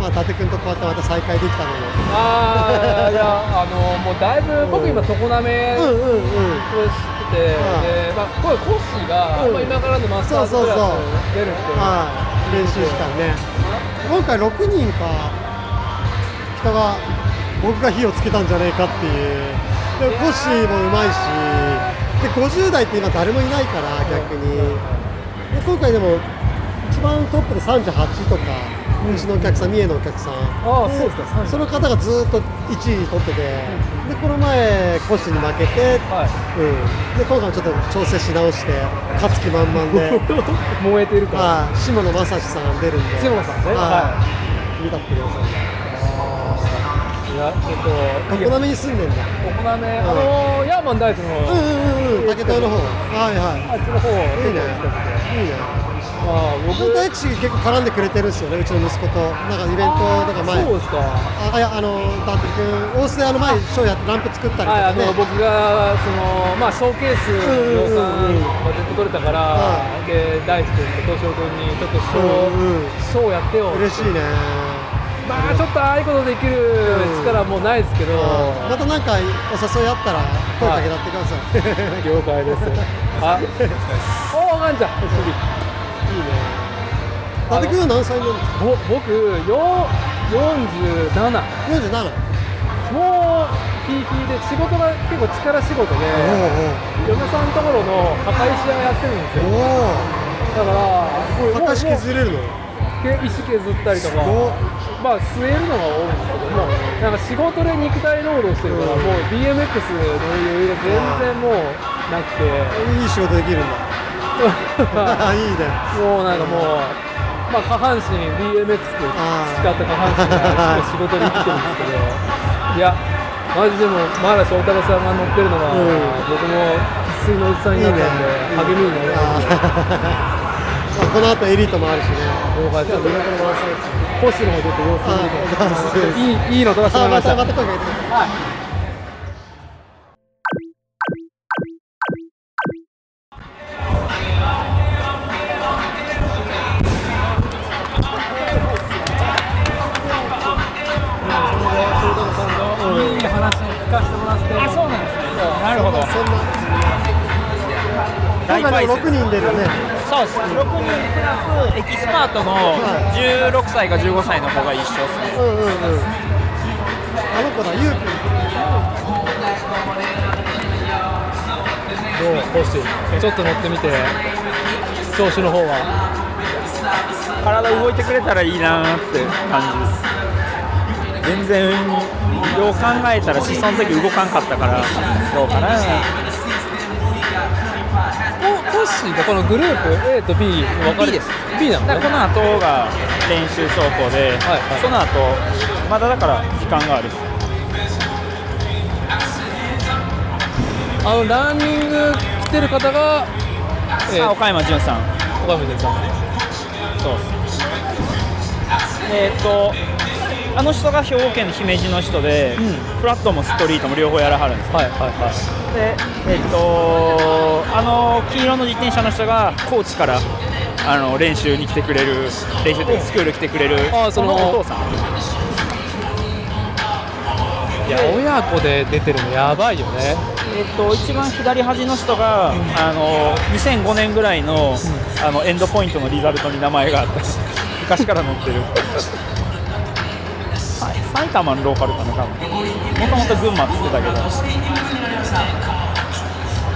Speaker 8: まあ伊達君とこうやってまた再会できたので。
Speaker 1: ああいやあのもうだいぶ僕今常滑
Speaker 8: うんうんうん。
Speaker 1: を知ってて、でまあこれコッシーが、
Speaker 8: うん。
Speaker 1: まあ今からのマスターズクラス出るって
Speaker 8: はい。練習時間ね。今回6人か人が僕が火をつけたんじゃねえかっていう。でコッシーもうまいしで50代って今誰もいないから逆に。で今回でも一番トップで38とかうちのお客さん三重のお客さん。
Speaker 1: ああそうですか。38
Speaker 8: その方がずっと1位取っててでこの前コッシーに負けて、うん、で今回ちょっと調整し直して勝つ気満々で。[LAUGHS]
Speaker 1: 燃えてるから。
Speaker 8: はい。下野正史さん出るんで。
Speaker 1: 下野さんね。
Speaker 8: はい。見たってくださ
Speaker 1: い。やちょっと
Speaker 8: い常滑に住んでんだ。
Speaker 1: 常滑あのヤーマン大地の
Speaker 8: うんうんうん竹田の方。はいはい。
Speaker 1: あっちの方。
Speaker 8: いいね。いいね。
Speaker 1: まあ僕
Speaker 8: 僕大地結構絡んでくれてるんですよねうちの息子と。なんかイベントとか前。
Speaker 1: そうですか。
Speaker 8: あいやあの伊達君大須であの前ショーやってランプ作ったりとかね。
Speaker 1: の僕がその、まあ、ショーケースの予算
Speaker 8: うんうん。うん
Speaker 1: がずっと取れたから、
Speaker 8: は
Speaker 1: で大地君と東翔君にちょっとショー,、
Speaker 8: うんうん。
Speaker 1: ショーやってよ
Speaker 8: 嬉しいね。
Speaker 1: まあちょっとああいうことできる力はもうないですけど、
Speaker 8: またなんかお誘いあったら声かけてってください。[LAUGHS]
Speaker 1: 了解です。あおおガンちゃん
Speaker 8: 伊達君は何歳なんですか
Speaker 1: ぼ僕よ47
Speaker 8: 47
Speaker 1: もうヒーヒーで仕事が結構力仕事で嫁さんのところの墓石屋やってるんですよ。だから
Speaker 8: 墓石削れるの？
Speaker 1: け石削ったりとか。まあ据えるのが多いんですけどもなんか仕事で肉体労働してるから、もう BMX の余裕が全然もうなくて。
Speaker 8: いい仕事できるんだいいね。
Speaker 1: もうなんかもうまあ下半身 BMX 使った下半身が仕事で生きてるんですけど。いやマジでもまだ翔太郎さんが乗ってるのは、僕も生粋のおじさんになったんで励みになります
Speaker 8: まあこの後エリートもあるしね。
Speaker 1: 了解ちょっと
Speaker 8: 見どころもあるし
Speaker 1: 講師の方ちょっと様子見て。
Speaker 8: あ
Speaker 1: いいいいの撮らせてもらいました。
Speaker 8: あまたまた声かけて
Speaker 1: はい
Speaker 8: 今回でも6人出るね。
Speaker 3: そうです。6人プラスエキスパートの16歳か15歳の子が一緒ですね。
Speaker 8: うんうんうん。あの子だゆうくん。
Speaker 1: どう？コッシーちょっと乗ってみて。調子の方は。
Speaker 3: 体動いてくれたらいいなーって感じ。です全然よう考えたら思想の時動かんかったから。どうかな
Speaker 1: シーがこのグループ A と B に分かれ
Speaker 3: B です。
Speaker 1: B なのね。
Speaker 3: この後が練習走行で、その後まだだから時間がある。
Speaker 1: あのランニング来てる方が、
Speaker 3: えー、岡山潤さん。
Speaker 1: 岡山潤さん。
Speaker 3: そうえーっとあの人が兵庫県の姫路の人で、フラットもストリートも両方やらはるんです
Speaker 1: はいはいはい。
Speaker 3: でえーっとあの黄色の自転車の人が高知からあの練習に来てくれる練習でスクール来てくれる
Speaker 1: あその
Speaker 3: お父さん。
Speaker 1: いや親子で出てるのやばいよね。
Speaker 3: えっと、一番左端の人が、あの2005年ぐらいの,、あのエンドポイントのリザルトに名前があったし昔から載ってる。はい埼玉のローカルかな多分。もともと群馬って言ってたけど。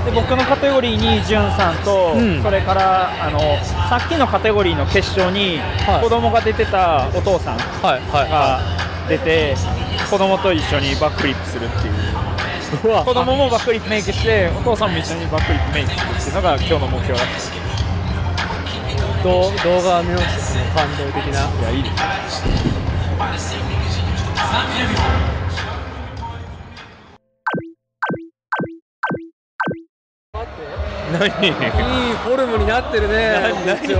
Speaker 3: で僕のカテゴリーにじゅんさんと、
Speaker 1: うん。
Speaker 3: それからあのさっきのカテゴリーの決勝に、子供が出てたお父さんが出て、子供と一緒にバックフリップするっていう。子供もバックフリップメイクしてお父さんも一緒にバックフリップメイクするっていうのが今日の目標だった
Speaker 1: ど動画見ました感動的な。い
Speaker 3: やいいです
Speaker 9: 何？
Speaker 1: いいフォルムになってるね
Speaker 9: 何が？
Speaker 1: 部長い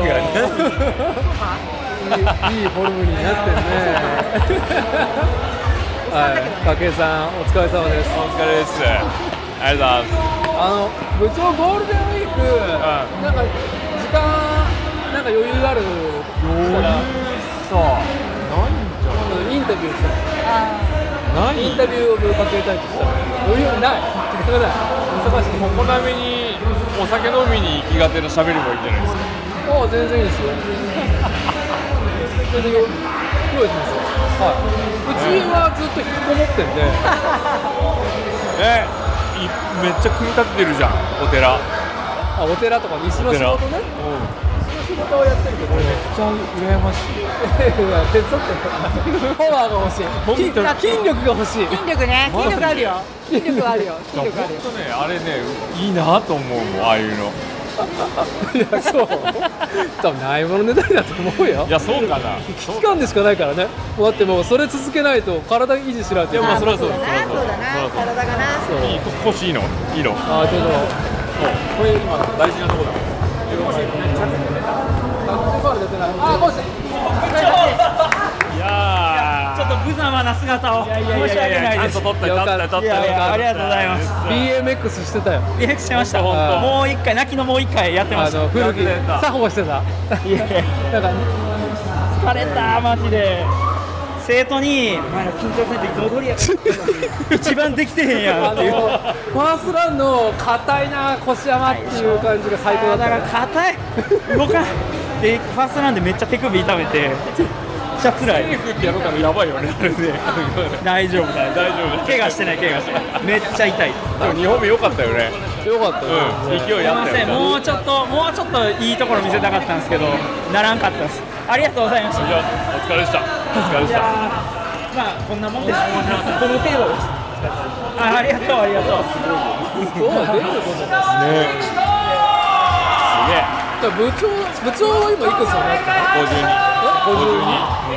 Speaker 1: いいいフォルムになってるね。[LAUGHS] はい。筧さんお疲れ様です。
Speaker 9: お疲れです。ありがとうございます。
Speaker 1: あの部長ゴールデンウィーク、なんか時間なんか余裕ある？余裕そうインタビューした
Speaker 9: 何
Speaker 1: インタビューをかけたいとしたら。余裕ない。時間がない。忙しい。
Speaker 9: ここなみにお酒飲みに行きがてら喋ればいいじゃないですか。
Speaker 1: ああ全然いいですよ。全然用意しますよはい。うちはずっと引きこもってんで。
Speaker 9: えいめっちゃ組み立ててるじゃん。お寺。
Speaker 1: あお寺とか西の仕事ね。西の仕事をやってるけどめっちゃ羨ましい。いや手伝ってパワーが欲しい筋筋力が欲しい。
Speaker 10: 筋力ね。筋力あるよ。筋力あるよ。筋力あるよ。
Speaker 9: 本当ねあれねいいなと思うもんああいうの。
Speaker 1: いやそう。多分ないものねだりだと思うよ。
Speaker 9: いやそうかな。
Speaker 1: 危機感でしかないからね。だってもうそれ続けないと体維持しないと。
Speaker 9: いやまあそれはそう。
Speaker 10: だな。そう。だな。体がな。
Speaker 1: そう。
Speaker 9: いい腰いいの。いいの。
Speaker 1: あちょっと
Speaker 9: これ今大事なとこだ。
Speaker 1: あもし
Speaker 3: いやちょっと無様な姿を申し訳ないです。
Speaker 9: ちゃんと撮っ撮っ撮っ
Speaker 3: ありがと。うございます
Speaker 1: BMX してたよ
Speaker 3: BX してましたもう一回泣きのもう一回やってま
Speaker 1: あ
Speaker 3: した
Speaker 1: の古着作法してた
Speaker 3: いや疲れたマジで生徒に「お前ら緊張せんといつも通りや一番できてへんやん」っていう
Speaker 1: ファー。ストランの硬いな腰山っていう感じが最高だった
Speaker 3: だから硬い動かんでファーストランでめっちゃ手首痛めてめっちゃ辛い。
Speaker 9: セーフってやろうからやばいよねあれね。
Speaker 3: 大丈夫大丈
Speaker 9: 大丈夫。
Speaker 3: 夫怪我してない怪我してない。めっちゃ痛い。
Speaker 9: でも2本目良かったよね。
Speaker 1: よかったよ、
Speaker 9: うん。勢いあったよ
Speaker 3: すいませんもうちょっともうちょっといいところ見せたかったんですけどならんかったです。ありがとうございました。
Speaker 9: じゃあお疲れでした。お疲れでした。
Speaker 3: まあこんなもんです。この程度です。あありがとうありがとう。
Speaker 1: そう出ること
Speaker 9: ね
Speaker 1: だ部長部長は今いくつになったの
Speaker 9: ？52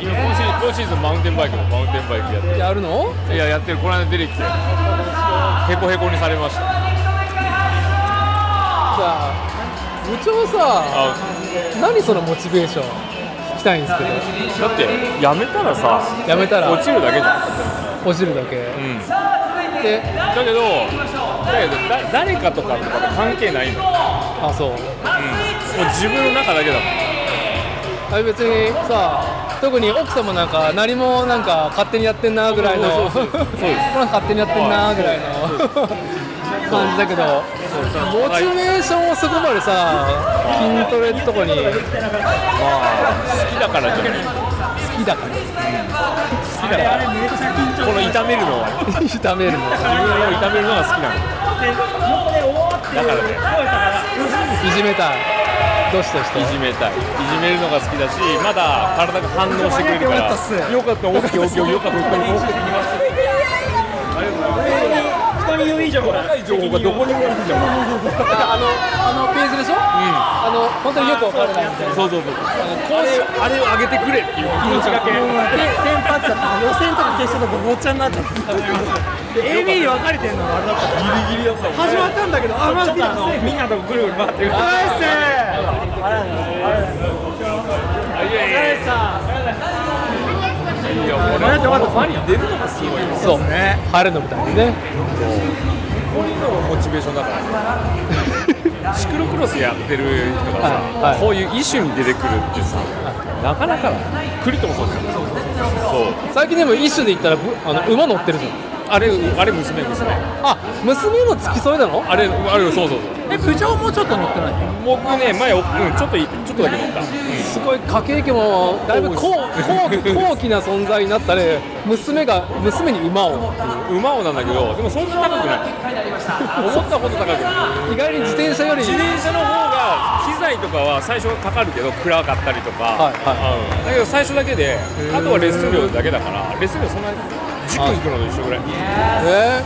Speaker 9: 今今シーズン今シーズンマウンテンバイクのマウンテンバイクやって
Speaker 1: やるの？
Speaker 9: いややってる。この間出てきて。ヘコヘコにされました。
Speaker 1: じゃあ部長さ
Speaker 9: あ。
Speaker 1: 何そのモチベーション？聞きたいんですけど。
Speaker 9: だってやめたらさ
Speaker 1: やめたら？
Speaker 9: 落ちるだけじゃん。
Speaker 1: 落ちるだけ、
Speaker 9: うん。
Speaker 1: で
Speaker 9: だけどだけどだ誰かとかとかで関係ないの、うん、も
Speaker 1: あそう
Speaker 9: う自分の中だけだもん
Speaker 1: あれ別にさ特に奥さんもなんか何もなんか勝手にやってんなぐらいの
Speaker 9: そうです
Speaker 1: 勝手にやってんなぐらいの感じだけどモチベーションをそこまでさ筋トレとかに
Speaker 9: 好きだからじゃない
Speaker 1: 好きだから
Speaker 9: からこの炒めるのは。
Speaker 1: 炒めるの
Speaker 9: 自分を炒めるのが好きなの。だからね
Speaker 1: いじめたい。どうしてどうして
Speaker 9: いじめたい。いじめるのが好きだしまだ体が反応してくれるから。
Speaker 3: よかったっす
Speaker 9: よかったオッケーオッケーよかったよかった
Speaker 3: 人に言う以上これ
Speaker 9: 高い情報がどこにもあるじゃん。
Speaker 1: あのあのページでしょ、あの本当によくわからないみたいな。
Speaker 9: そうそうそうあれあれを上げてくれっていう命がけ。
Speaker 11: テンパっちゃった。予選とか決勝とかごっちゃになっちゃった。AB に分かれてんの。があれだった。
Speaker 9: ギリギリやった
Speaker 11: 始まったんだけどあまず
Speaker 3: あのみんなとぐる。ぐる回ってる
Speaker 9: いや俺はこのファに出るのがすごいよ
Speaker 1: そう。ね晴れの舞台でね。
Speaker 9: こういうのがモチベーションだから。シクロクロスやってる人がさ、
Speaker 1: はい。はい
Speaker 9: こういうイシュに出てくるってさ、なかなかクリトもそうじゃんそう。
Speaker 1: 最近でも一種で言ったらぶあの馬乗ってるじゃん
Speaker 9: あれあれ娘娘。
Speaker 1: あ娘の付き添いなの？
Speaker 9: あれあれそうそうそう。
Speaker 11: え部長もちょっと乗ってない？
Speaker 9: 僕ね前、うん、ちょっといちょっとだけ乗った、
Speaker 1: すごい家計家もだいぶ高高高貴な存在になったね。娘が娘に馬を。
Speaker 9: 馬をなんだけどでもそんな高くない。思ったほど高くない。
Speaker 1: 意外に自転車より。
Speaker 9: 自転車の方が機材とかは最初はかかるけど暗かったりとか、
Speaker 1: はいは
Speaker 9: うん。だけど最初だけであとはレッスン料だけだからレッスン料そんなに10分行くのと一緒ぐらい。
Speaker 1: え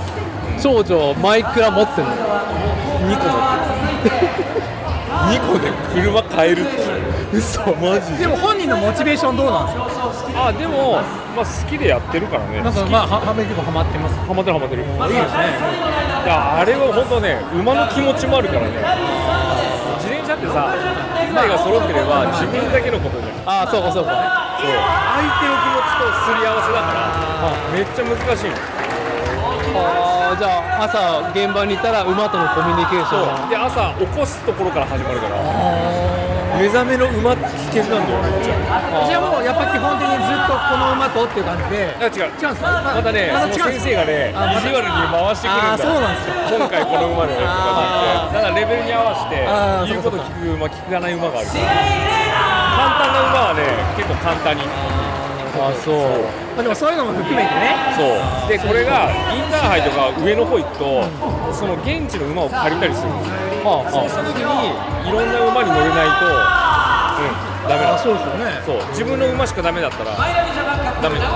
Speaker 1: ー、長女マイクラ持ってんの
Speaker 9: ？2個持ってる2個で車買えるって嘘。マジ
Speaker 11: で。も本人のモチベーションどうなんですか？
Speaker 9: あでも、まあ、好きでやってるからね。
Speaker 11: なんかまあははめ結構ハマってます。
Speaker 9: ハマってるハマってる。いいですねいやあれは本当ね馬の気持ちもあるからね。自転車ってさ機材が揃ってれば自分だけのことじゃん
Speaker 1: ああそうかそうか。
Speaker 9: そう。相手の気持ちとすり合わせだから。めっちゃ難しい。の
Speaker 1: あーじゃあ朝現場に行ったら馬とのコミュニケーションが
Speaker 9: そう。で朝起こすところから始まるから。目覚めの馬って危険なんだよめっちゃ。
Speaker 11: じゃあもうやっぱ基本的にずっとこの馬とっていう感じで
Speaker 9: あ違う。
Speaker 11: 違うんですか
Speaker 9: またね、その先生がね、意地悪に回してくるんだ
Speaker 11: あそうなんですか。
Speaker 9: 今回この馬でとかって。言って、ただレベルに合わせて言うこと聞く馬、聞かない馬があるから、簡単な馬はね、結構簡単に、
Speaker 1: あそう。
Speaker 11: まあでもそういうのも含めてね。
Speaker 9: そう、でこれがインターハイとか上の方行くと、その現地の馬を借りたりする。の、
Speaker 1: はあ
Speaker 9: そうした時に、いろんな馬に乗れないと、うん、ダメだ。
Speaker 11: そうですよね。
Speaker 9: そう。自分の馬しかダメだったら、ダメだ。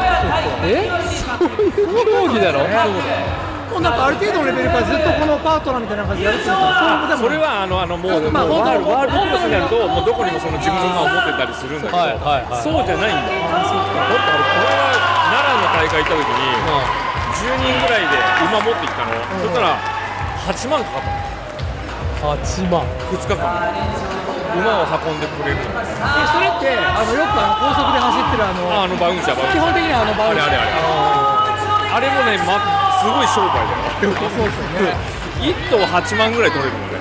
Speaker 1: え？[LAUGHS] そういう競技だろ
Speaker 11: もうなんかある程度のレベルからずっとこのパートナーみたいな感じでやるってなったらそ
Speaker 9: れはあのあのもう,、
Speaker 11: まあ
Speaker 9: ワール
Speaker 11: 本当
Speaker 9: ワールドクラスになるともうどこにもその自分の馬を持ってたりするんだけど、
Speaker 1: はいはいはい。
Speaker 9: そうじゃないんだ。よだって俺これは奈良の大会行った時に10人ぐらいで馬持って行ったの、そしたら8万かかったの
Speaker 1: 8万
Speaker 9: 2日間馬を運んでくれる。の
Speaker 11: えそれってあのよくあの高速で走ってるあの
Speaker 9: ああのバウンシャー
Speaker 11: 基本的にはあのバウン
Speaker 9: あれあれあれあれもね、ま、すごい商売だよ。
Speaker 11: そうですよね。
Speaker 9: 1頭8万ぐらい取れるのね。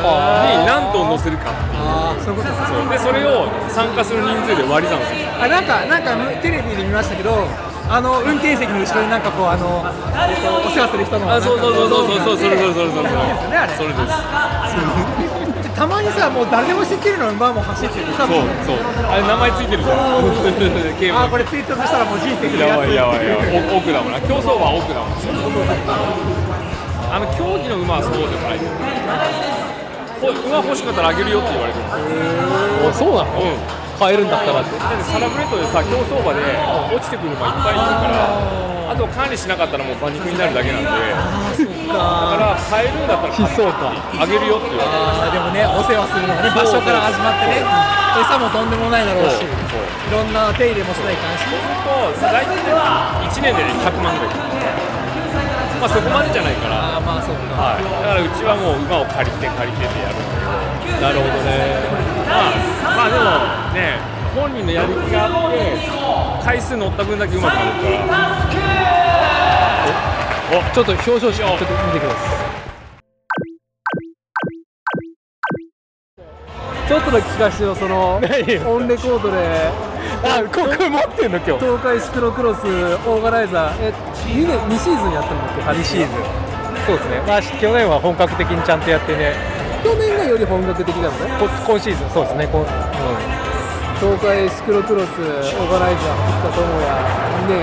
Speaker 9: に何頭乗せるかっていう。
Speaker 11: ああそういうことです
Speaker 9: そうでそれを参加する人数で割り算する。
Speaker 11: あなんかなんかテレビで見ましたけどあの運転席の後ろになんかこうあの、えっと、お世話する人の
Speaker 9: あそうそうそうそうそうそうそれそれそれそれそれ
Speaker 11: ねあれ。
Speaker 9: それです
Speaker 11: たまにさもう誰でも知ってるの馬も走っててさ
Speaker 9: そうそう。あれ名前ついてるじゃん。[LAUGHS] ゲーム
Speaker 11: あこれツイートしたらもう人生
Speaker 9: やばいやばいやばいお奥だもんな。競走馬は奥だもん。あの競技の馬はそうでもない。ほ馬欲しかったらあげるよって言われてる。
Speaker 1: おそうなの？
Speaker 9: うん。
Speaker 1: 買えるんだったらって。
Speaker 9: だってサラブレッドでさ競走馬で落ちてくる馬いっぱいいるからあと管理しなかったらもう馬肉になるだけなんで。だから買えるんだったらあげるよって言われて
Speaker 11: あーでもねお世話するのがね場所から始まってね。餌もとんでもないだろうしいろんな手入れもしないかんし
Speaker 9: そうすると大体1年で100万ぐらい。まあそこまでじゃないから。
Speaker 11: ああまあそうか。
Speaker 9: はい、だからうちはもう馬を借りて借りてってやるんだけど。
Speaker 1: なるほどね。
Speaker 9: まあまあでもね本人のやる気があって回数乗った分だけうまくなるから
Speaker 1: ちょっと表彰式ちょっと見てください。ちょっとだけ聞かせてよそのオンレコードで。
Speaker 12: あここ持ってんの今日。
Speaker 1: 東海シクロクロスオーガナイザー。え 2, 年2シーズンやったんだっけ
Speaker 12: ？2シーズン。そうですね。まあ去年は本格的にちゃんとやってね。
Speaker 1: 去年がより本格的なのね。
Speaker 12: 今シーズン。そうですね。こ、うん、
Speaker 1: 東海シクロクロスオーガナイザー藤田智也2年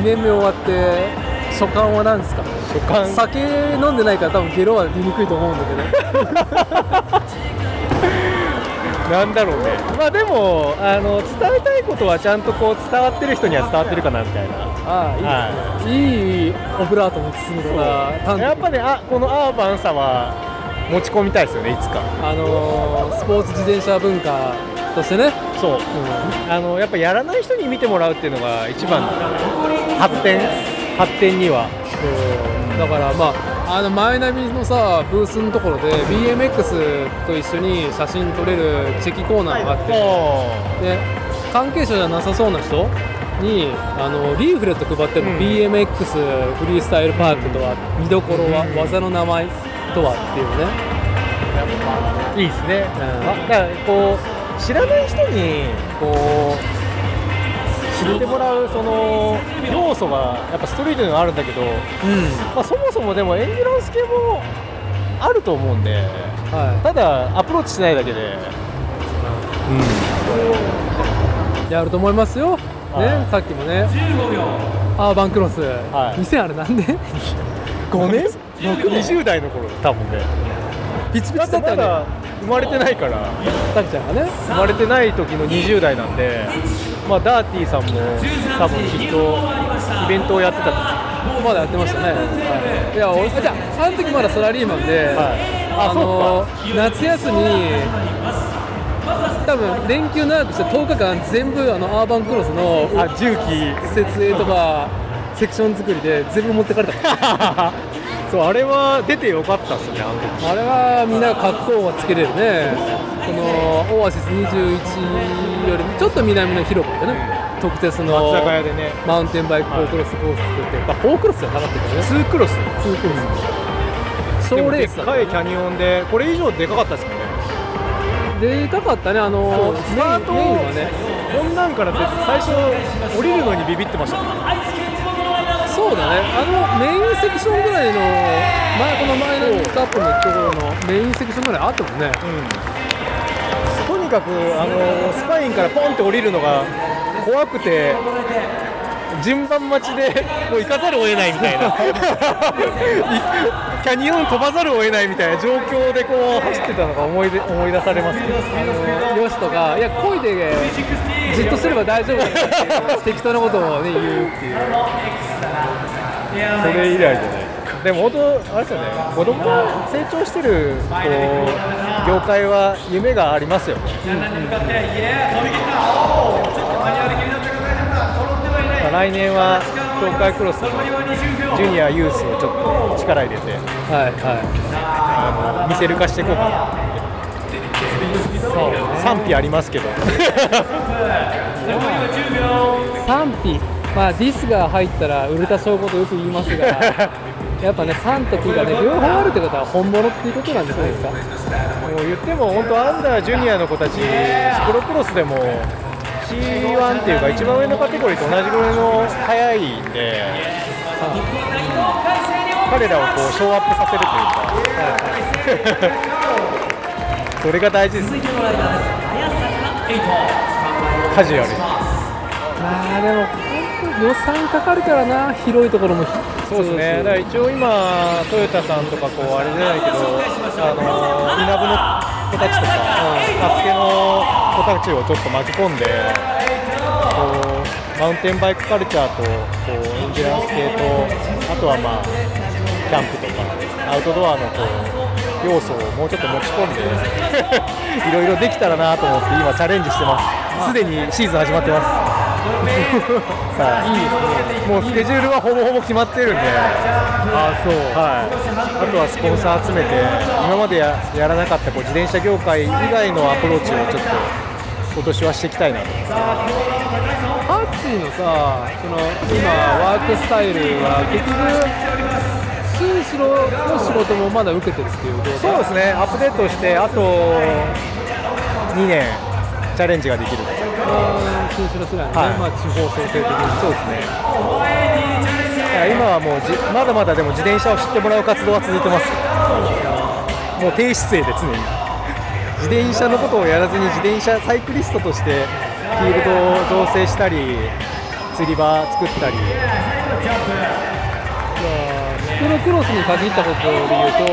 Speaker 1: 2年目終わって所感は何ですか？
Speaker 12: 所感。
Speaker 1: 酒飲んでないから多分ゲロは出にくいと思うんだけど。[LAUGHS]
Speaker 12: なんだろうね、まあでもあの伝えたいことはちゃんとこう伝わってる人には伝わってるかなみたいな、
Speaker 1: ああいい、はい、いいオブラートに包むとか、
Speaker 12: やっぱねあこのアーバンさは持ち込みたいですよねいつか。
Speaker 1: あのー、スポーツ自転車文化としてね。
Speaker 12: そう、うん、あのやっぱやらない人に見てもらうっていうのが一番の発展発展には。
Speaker 1: だからまああのマイナビのさブースのところで BMX と一緒に写真撮れるチェキコーナーがあってで関係者じゃなさそうな人にあのリーフレット配ってるの、うん、BMX フリースタイルパークとは見どころは、うん、技の名前とはっていう
Speaker 12: ね。いいですね、うん、だからこう知らない人にこう知ってもらうその要素がやっぱストリートにはあるんだけど、うん。まあ、そもそもでもエンデュランス系もあると思うんで、はい、ただアプローチしないだけで、
Speaker 1: うん、やると思いますよ、ね、さっきもね。アーバンクロス、はい、2000あれなんで
Speaker 12: ？5年 ?20 代の頃多分ね。
Speaker 1: ピチピチだったよね
Speaker 12: 生まれてないから
Speaker 1: タキちゃんがね。
Speaker 12: 生まれてない時の20代なんでまあ、ダーティーさんも多分きっとイベントをやってた
Speaker 1: まだやってましたね、はい、いや俺じゃああの時まだサラリーマンで、はい、あの夏休み多分連休長くして10日間全部あのアーバンクロスの
Speaker 12: あ重機。
Speaker 1: 設営とか [LAUGHS] セクション作りで全部持ってかれた [LAUGHS]
Speaker 12: そうあれは出てよかったっすねあの
Speaker 1: 時。あれはみんな格好をつけれるね。このオアシス21よりもちょっと南の広場でね特設の
Speaker 12: 松坂屋でね。
Speaker 1: マウンテンバイク4クロスコース作って、まあ、4クロスじゃなかったけどね。
Speaker 12: 2クロス。
Speaker 1: 2クロス。小レース
Speaker 12: でっかいキャニオンでこれ以上でかかったですもんね。
Speaker 1: でかかったねあの
Speaker 12: スタートはね。こんなんからって最初降りるのにビビってましたね
Speaker 1: そうだね。あのメインセクションぐらいの前この前のスタップのところのメインセクションぐらいあったもんね、
Speaker 12: うん、とにかくあのスパインからポンって降りるのが怖くて順番待ちでもう行かざるを得ないみたいな。[LAUGHS] キャニオン飛ばざるを得ないみたいな状況でこう走ってたのが思い出思い出されますけど
Speaker 1: よしとかいや恋でじっとすれば大丈夫だって適当なことを、ね、言うっていう。
Speaker 12: それ以来じゃない。でも本当あれですよね。子供が成長してるこう業界は夢がありますよ。ね、うんうん来年は東海クロスのジュニアユースをちょっと力入れて、はいはい、あの見せる化していこうかな。そう賛否ありますけど。
Speaker 1: 賛否。まあディスが入ったら売れた証拠とよく言いますが [LAUGHS] やっぱね3と9がね両方あるってことは本物っていうことなんじゃないですか。も
Speaker 12: う言っても本当アンダージュニアの子たちシクロクロスでも C1 っていうか一番上のカテゴリーと同じぐらいの速いんで、彼らをこうショーアップさせるというか、それが大事です。カジュアル
Speaker 1: まあでも予算かかるからな広いところも。
Speaker 12: そうですね。だから一応今トヨタさんとかこうあれじゃないけどあの稲部の子たちとかサスケの子たちをちょっと巻き込んでこうマウンテンバイクカルチャーとこうエンジュランス系とあとはまあキャンプとかアウトドアのこう要素をもうちょっと持ち込んで [LAUGHS] いろいろできたらなと思って今チャレンジしてます。すでにシーズン始まってます [LAUGHS] さあいいですね。もうスケジュールはほぼほぼ決まってるんで。あそう。はい。あとはスポンサー集めて今までややらなかったこう自転車業界以外のアプローチをちょっと今年はしていきたいなと。
Speaker 1: ハッチーのさその今ワークスタイルは結局新城の仕事もまだ受けてるっていう
Speaker 12: そうですね。アップデートしてあと2年チャレンジができる
Speaker 1: 新城世代のね、
Speaker 12: はい。
Speaker 1: まあ、地方創生的に
Speaker 12: そうですね。今はもうじまだまだでも自転車を知ってもらう活動は続いてます。もう低姿勢で常に。自転車のことをやらずに自転車サイクリストとしてフィールドを造成したり釣り場作ったり。
Speaker 1: シクロクロスに限ったことで言うと、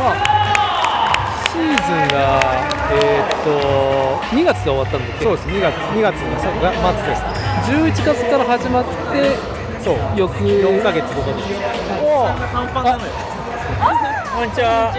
Speaker 1: まあ、シーズンが、えーっと2月で終わったんだっけ？
Speaker 12: そうです。2月2月のそうが末です。
Speaker 1: 11月から始まって
Speaker 12: そう。
Speaker 1: 翌
Speaker 12: 4ヶ月5ヶ月
Speaker 3: 短パンなのよこんにちは。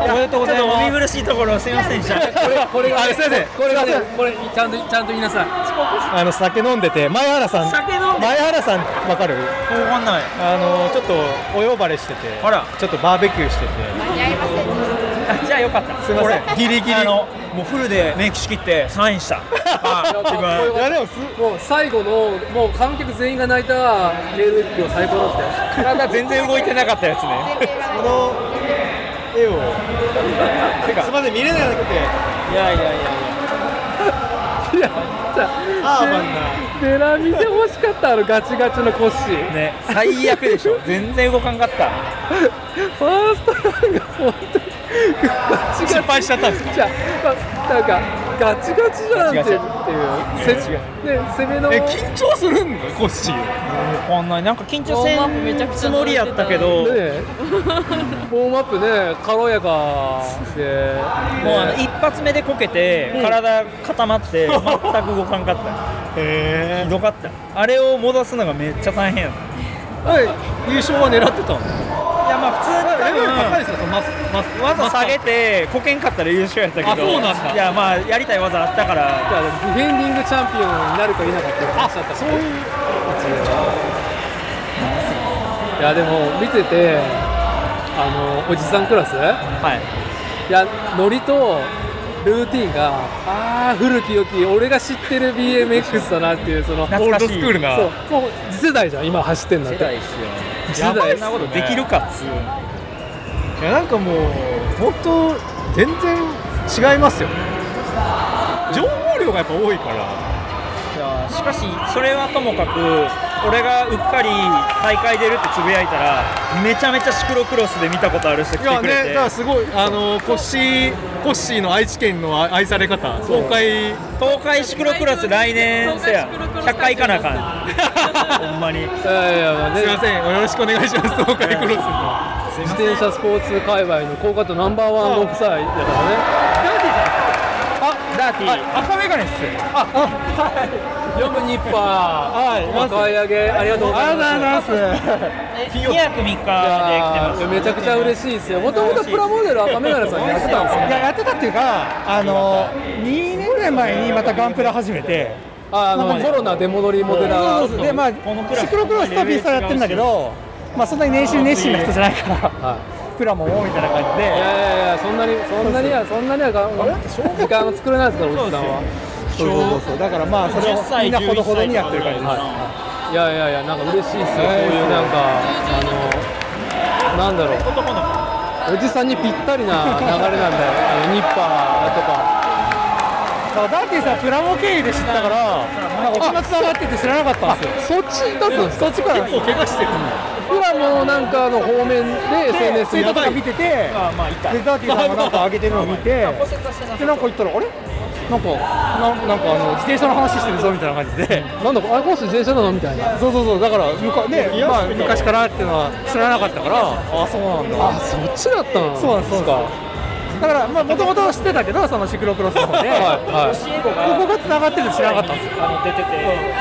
Speaker 12: おめでとうございます。
Speaker 3: ちょっとお見苦しいところすみませんでした。
Speaker 1: これこれが
Speaker 12: あすいません。
Speaker 1: これがねこれちゃんとちゃんと言いなさい。
Speaker 12: あの酒飲んでて前原さん
Speaker 3: 酒飲んで。
Speaker 12: 前原さんわかる？
Speaker 3: わかんない。
Speaker 12: あのちょっとお呼ばれしてて
Speaker 3: あら。
Speaker 12: ちょっとバーベキューしてて。
Speaker 3: あ [LAUGHS] じゃあよかった。
Speaker 12: すいません。
Speaker 3: 俺
Speaker 12: ギリギリ。
Speaker 3: あのもうフルでメイクしきってサインした。[LAUGHS] [LAUGHS]
Speaker 12: いやでもす
Speaker 1: もう最後のもう観客全員が泣いたメール一票最高だったよ。
Speaker 3: 体全然動いてなかったやつね。
Speaker 12: この絵を。てかすいません見れなくて。
Speaker 3: いやいやいや。いや
Speaker 1: いやじゃ
Speaker 12: アーバンな
Speaker 1: ベラ見てほしかったあのガチガチのコッシー。
Speaker 3: ね最悪でしょ。全然動かんかった。
Speaker 1: ファーストランが本当に
Speaker 12: 失敗しちゃったんですか？
Speaker 1: じゃあなんかガチガチじゃんってっていうせね攻めの。
Speaker 12: え緊張するんだコッシー。
Speaker 3: こんななんか緊張
Speaker 2: ウォームアップめちゃくちゃ
Speaker 3: つもりやったけど、
Speaker 1: ね。ウォームアップね軽やかで。
Speaker 3: もうあの一発目でこけて、体固まって全く動かんかった。
Speaker 12: へ
Speaker 3: ひどかった。あれを戻すのがめっちゃ大変やった。
Speaker 12: え優勝は狙ってたの？
Speaker 3: いやまあ普通に多
Speaker 12: レベル高い
Speaker 3: 分
Speaker 12: ですかそのマスマス
Speaker 3: わざ下げてこけんかったら優勝やったけど。
Speaker 12: あそうなんだ
Speaker 3: いやまあやりたい技あったから。
Speaker 1: じゃあディフェンディングチャンピオンになるか否かっていう話だった。そういう。いやでも見ててあのおじさんクラス？
Speaker 3: はい。
Speaker 1: いやノリとルーティンがああ古き良き俺が知ってる BMX だなっていうその
Speaker 12: オールドスクールな。
Speaker 1: そう。もう次世代じゃん今走ってんだって。
Speaker 3: 世代っすよ。
Speaker 1: 次世代。
Speaker 3: なことできるかっつう
Speaker 12: いやなんかもう本当全然違いますよ情報量がやっぱ多いから。
Speaker 3: いやしかしそれはともかく俺がうっかり大会出るってつぶやいたらめちゃめちゃシクロクロスで見たことある人来
Speaker 12: いや
Speaker 3: てくれて、
Speaker 12: ねだからすごいあのコッシーコッシーの愛知県の愛され方東海。
Speaker 3: 東海シクロクロス来年せや。100回行かなあかん。[LAUGHS] ほんまに。
Speaker 1: いやいやまあね。
Speaker 12: すいません。よろしくお願いします東海クロス。
Speaker 1: 自転車スポーツ界隈の高カットナンバーワン6歳だからね
Speaker 3: ダーティー
Speaker 12: 赤メガネっす。
Speaker 1: よくニッパー。お買い上げありがとうございます。
Speaker 3: 2泊3日で来てます。
Speaker 1: めちゃくちゃ嬉しいですよ。もともとプラモデル赤メガネさんやってたんですよ
Speaker 12: いややってたっていうかあの2年ぐらい前にまたガンプラ始めて
Speaker 1: ああのコロナ出戻りモデラー
Speaker 12: でまあシクロクロスとピストルやってるんだけどまあそんなに熱心熱心な人じゃないからプラモもみたいな感じで
Speaker 1: いやいやいやそんなにそんなにはそんなにはが時間を作れないですからおじさんは。
Speaker 12: そうそうそう。だからまあそれをみんなほどほどにやってる感じです、
Speaker 1: いやいやいやなんか嬉しいですよ、そういうなんかあのなんだろう。おじさんにぴったりな流れなんだよ。あのニッパーとか
Speaker 12: そうダーティーさんプラモ経由で知ったからなんかお金つながってて知らなかったんですよ。
Speaker 1: そっちだったんですか
Speaker 12: そっちから結構怪我してる。
Speaker 1: プラモなんかの方面で SNS
Speaker 12: ツイートとか見
Speaker 1: て
Speaker 12: てて
Speaker 3: あまあいた。
Speaker 12: でダーティーさんがなんか上げてるのを見てでなんか言ったらあれなんかななんかあの自転車の話してるぞみたいな感じで
Speaker 1: なんだあれこの人自転車なのみたいな
Speaker 12: そうそうそうだからむかねまあ昔からっていうのは知らなかったからあそうなんだ
Speaker 1: あそっちだったの
Speaker 12: そうなんですそうなんですだからまあもともと知ってたけどそのシクロクロスの方で、
Speaker 1: はいはい。
Speaker 12: ここが繋がってるって知らなかったんですよ。
Speaker 3: あの出てて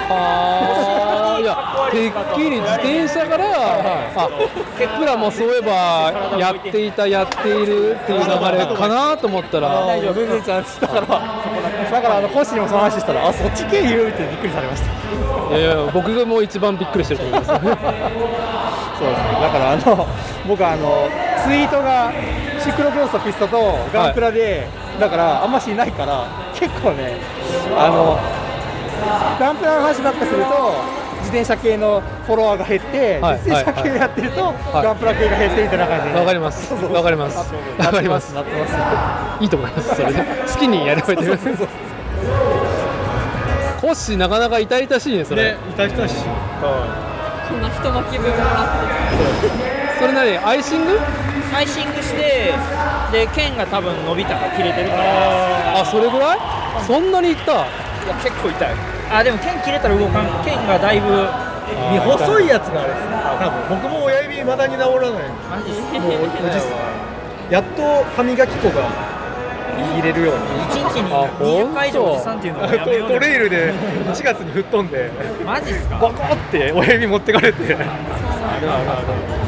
Speaker 1: ああいやてっきり自転車から、あプラもそういえばやっていたやっているっていう流れかなと思ったら。
Speaker 12: 大丈夫全然ちゃんとだからだからあのコッシーにもその話したらあそっち経由ってびっくりされました。
Speaker 1: いやいや僕がもう一番びっくりしてると思います。[LAUGHS]
Speaker 12: そうですね。だからあの僕あのツイートがシクロクロスとピストとガンプラで、だからあんましいないから結構ねあのガンプラの話ばっかすると自転車系のフォロワーが減って、
Speaker 1: はい。
Speaker 12: 自転車系やってると、
Speaker 1: はい。
Speaker 12: ガンプラ系が減ってみたいな感じで。
Speaker 1: わかります。わかります。わかります。
Speaker 12: なってます。
Speaker 1: いいと思いますそれで。[LAUGHS] 好きにやればいいと思います。コッシーなかなか痛々しいねそれ、
Speaker 3: ね痛々しい。
Speaker 2: こんな太巻き分もらって
Speaker 1: それ何？アイシング？
Speaker 3: アイシングしてで腱が多分伸びたか切れてるから。
Speaker 1: あそれぐらい？そんなにいった？
Speaker 3: いや結構痛い。あでも剣切れたら動かん。剣がだいぶ
Speaker 12: 細いやつがあれですね。多分。僕も親指まだに治らない。
Speaker 3: マジっす
Speaker 12: もうおじさんやっと歯磨き粉が入れるように。
Speaker 3: 一日に20回以上おじさんっていうのをやめよう
Speaker 12: トレイルで4月に吹っ飛んで。
Speaker 3: マジっすか？
Speaker 12: ボコって親指持ってかれて。あるあるある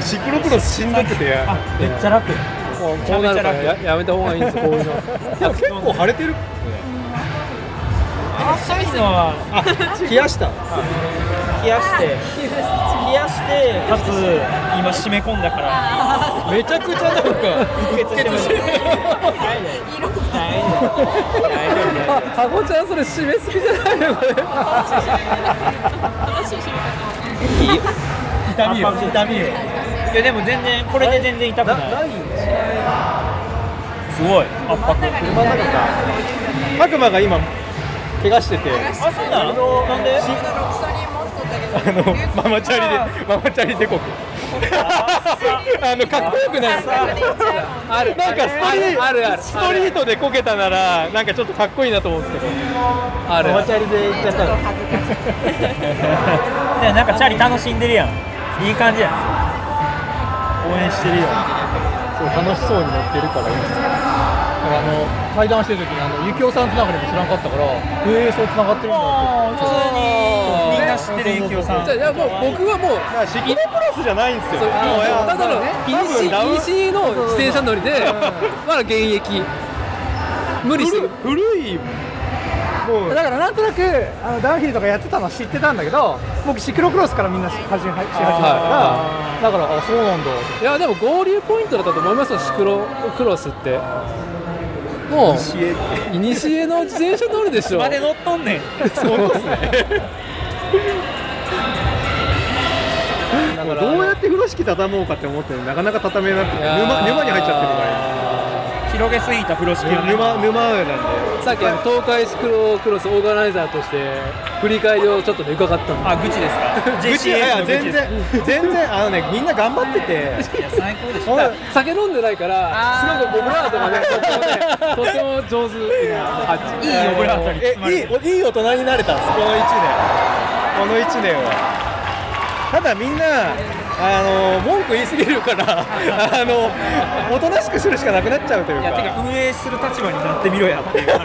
Speaker 12: シクロクロスしんどくて
Speaker 3: めっちゃ楽。
Speaker 1: もうこうなるからややめた方がいいんですこういうの。
Speaker 12: でも結構腫れてる。
Speaker 3: 寒いのは。
Speaker 12: あ冷やした。
Speaker 3: 冷やして。冷やしてかつ今締め込んだから。
Speaker 12: めちゃくちゃなんか
Speaker 3: うっ血してます
Speaker 1: あかごちゃんそれ締めすぎじゃないのこれ。[LAUGHS]
Speaker 3: 痛みよ。痛みよいやでも全然これで全然痛くない。すごい。圧迫。
Speaker 12: 車の中かマグマが今怪我してて。
Speaker 3: あそうなの？なんで？
Speaker 12: あの [LAUGHS] ママチャリでママチャリでこく。あのかっこよくない？
Speaker 1: ある。
Speaker 12: なんかストリー
Speaker 1: あるある
Speaker 12: ストリートでこけたならなんかちょっとかっこいいなと思うんですけど
Speaker 1: ある。
Speaker 12: ママチャリで行っちゃったの。
Speaker 3: ね [LAUGHS] なんかチャリ楽しんでるやん。いい感じやん応援してるよ。
Speaker 12: そう楽しそうに乗ってるからいいですあの対談してる時にあのゆきおさんつながりも知らんかったからへえそうつながってるんだって
Speaker 3: 普通にみんな知ってるゆきおさん。
Speaker 1: じゃあいやもう僕はもう
Speaker 12: シクロクロスじゃないんですよ。
Speaker 1: ただの
Speaker 12: 多分ダウン
Speaker 1: PC の自転車乗りでまだ現役。無理してる
Speaker 12: 古いもう。だからなんとなくあのダウンヒルとかやってたのは知ってたんだけど僕シクロクロスからみんなし始めし始めたから。だからあそうなんだ。
Speaker 1: いやでも合流ポイントだったと思いますよシクロクロスって。もういにしえの自転車乗りでしょ。
Speaker 3: まで乗っとんねん。
Speaker 12: そうですね。[LAUGHS] どうやって風呂敷畳もうかって思ってもなかなか畳めなくて沼に入っちゃってるから
Speaker 3: 広げすぎた風呂敷をね。
Speaker 12: 沼沼なんで。
Speaker 1: さっきあの東海シクロクロスオーガナイザーとして振り返りをちょっとね伺ったの。
Speaker 3: あ愚痴ですか？[LAUGHS]
Speaker 12: 愚痴いや全然全然あのねみんな頑張ってて。
Speaker 3: いや最高でした。
Speaker 1: 酒飲んでないからすごくオブラートがねとってもねとっても上手
Speaker 3: いいオブラートに
Speaker 12: いいいい大人になれたんですこの1年。この1年は。ただみんなあの文句言いすぎるからあのおとなしくするしかなくなっちゃうというか。
Speaker 3: いやてか運営する立場になってみろやっていう話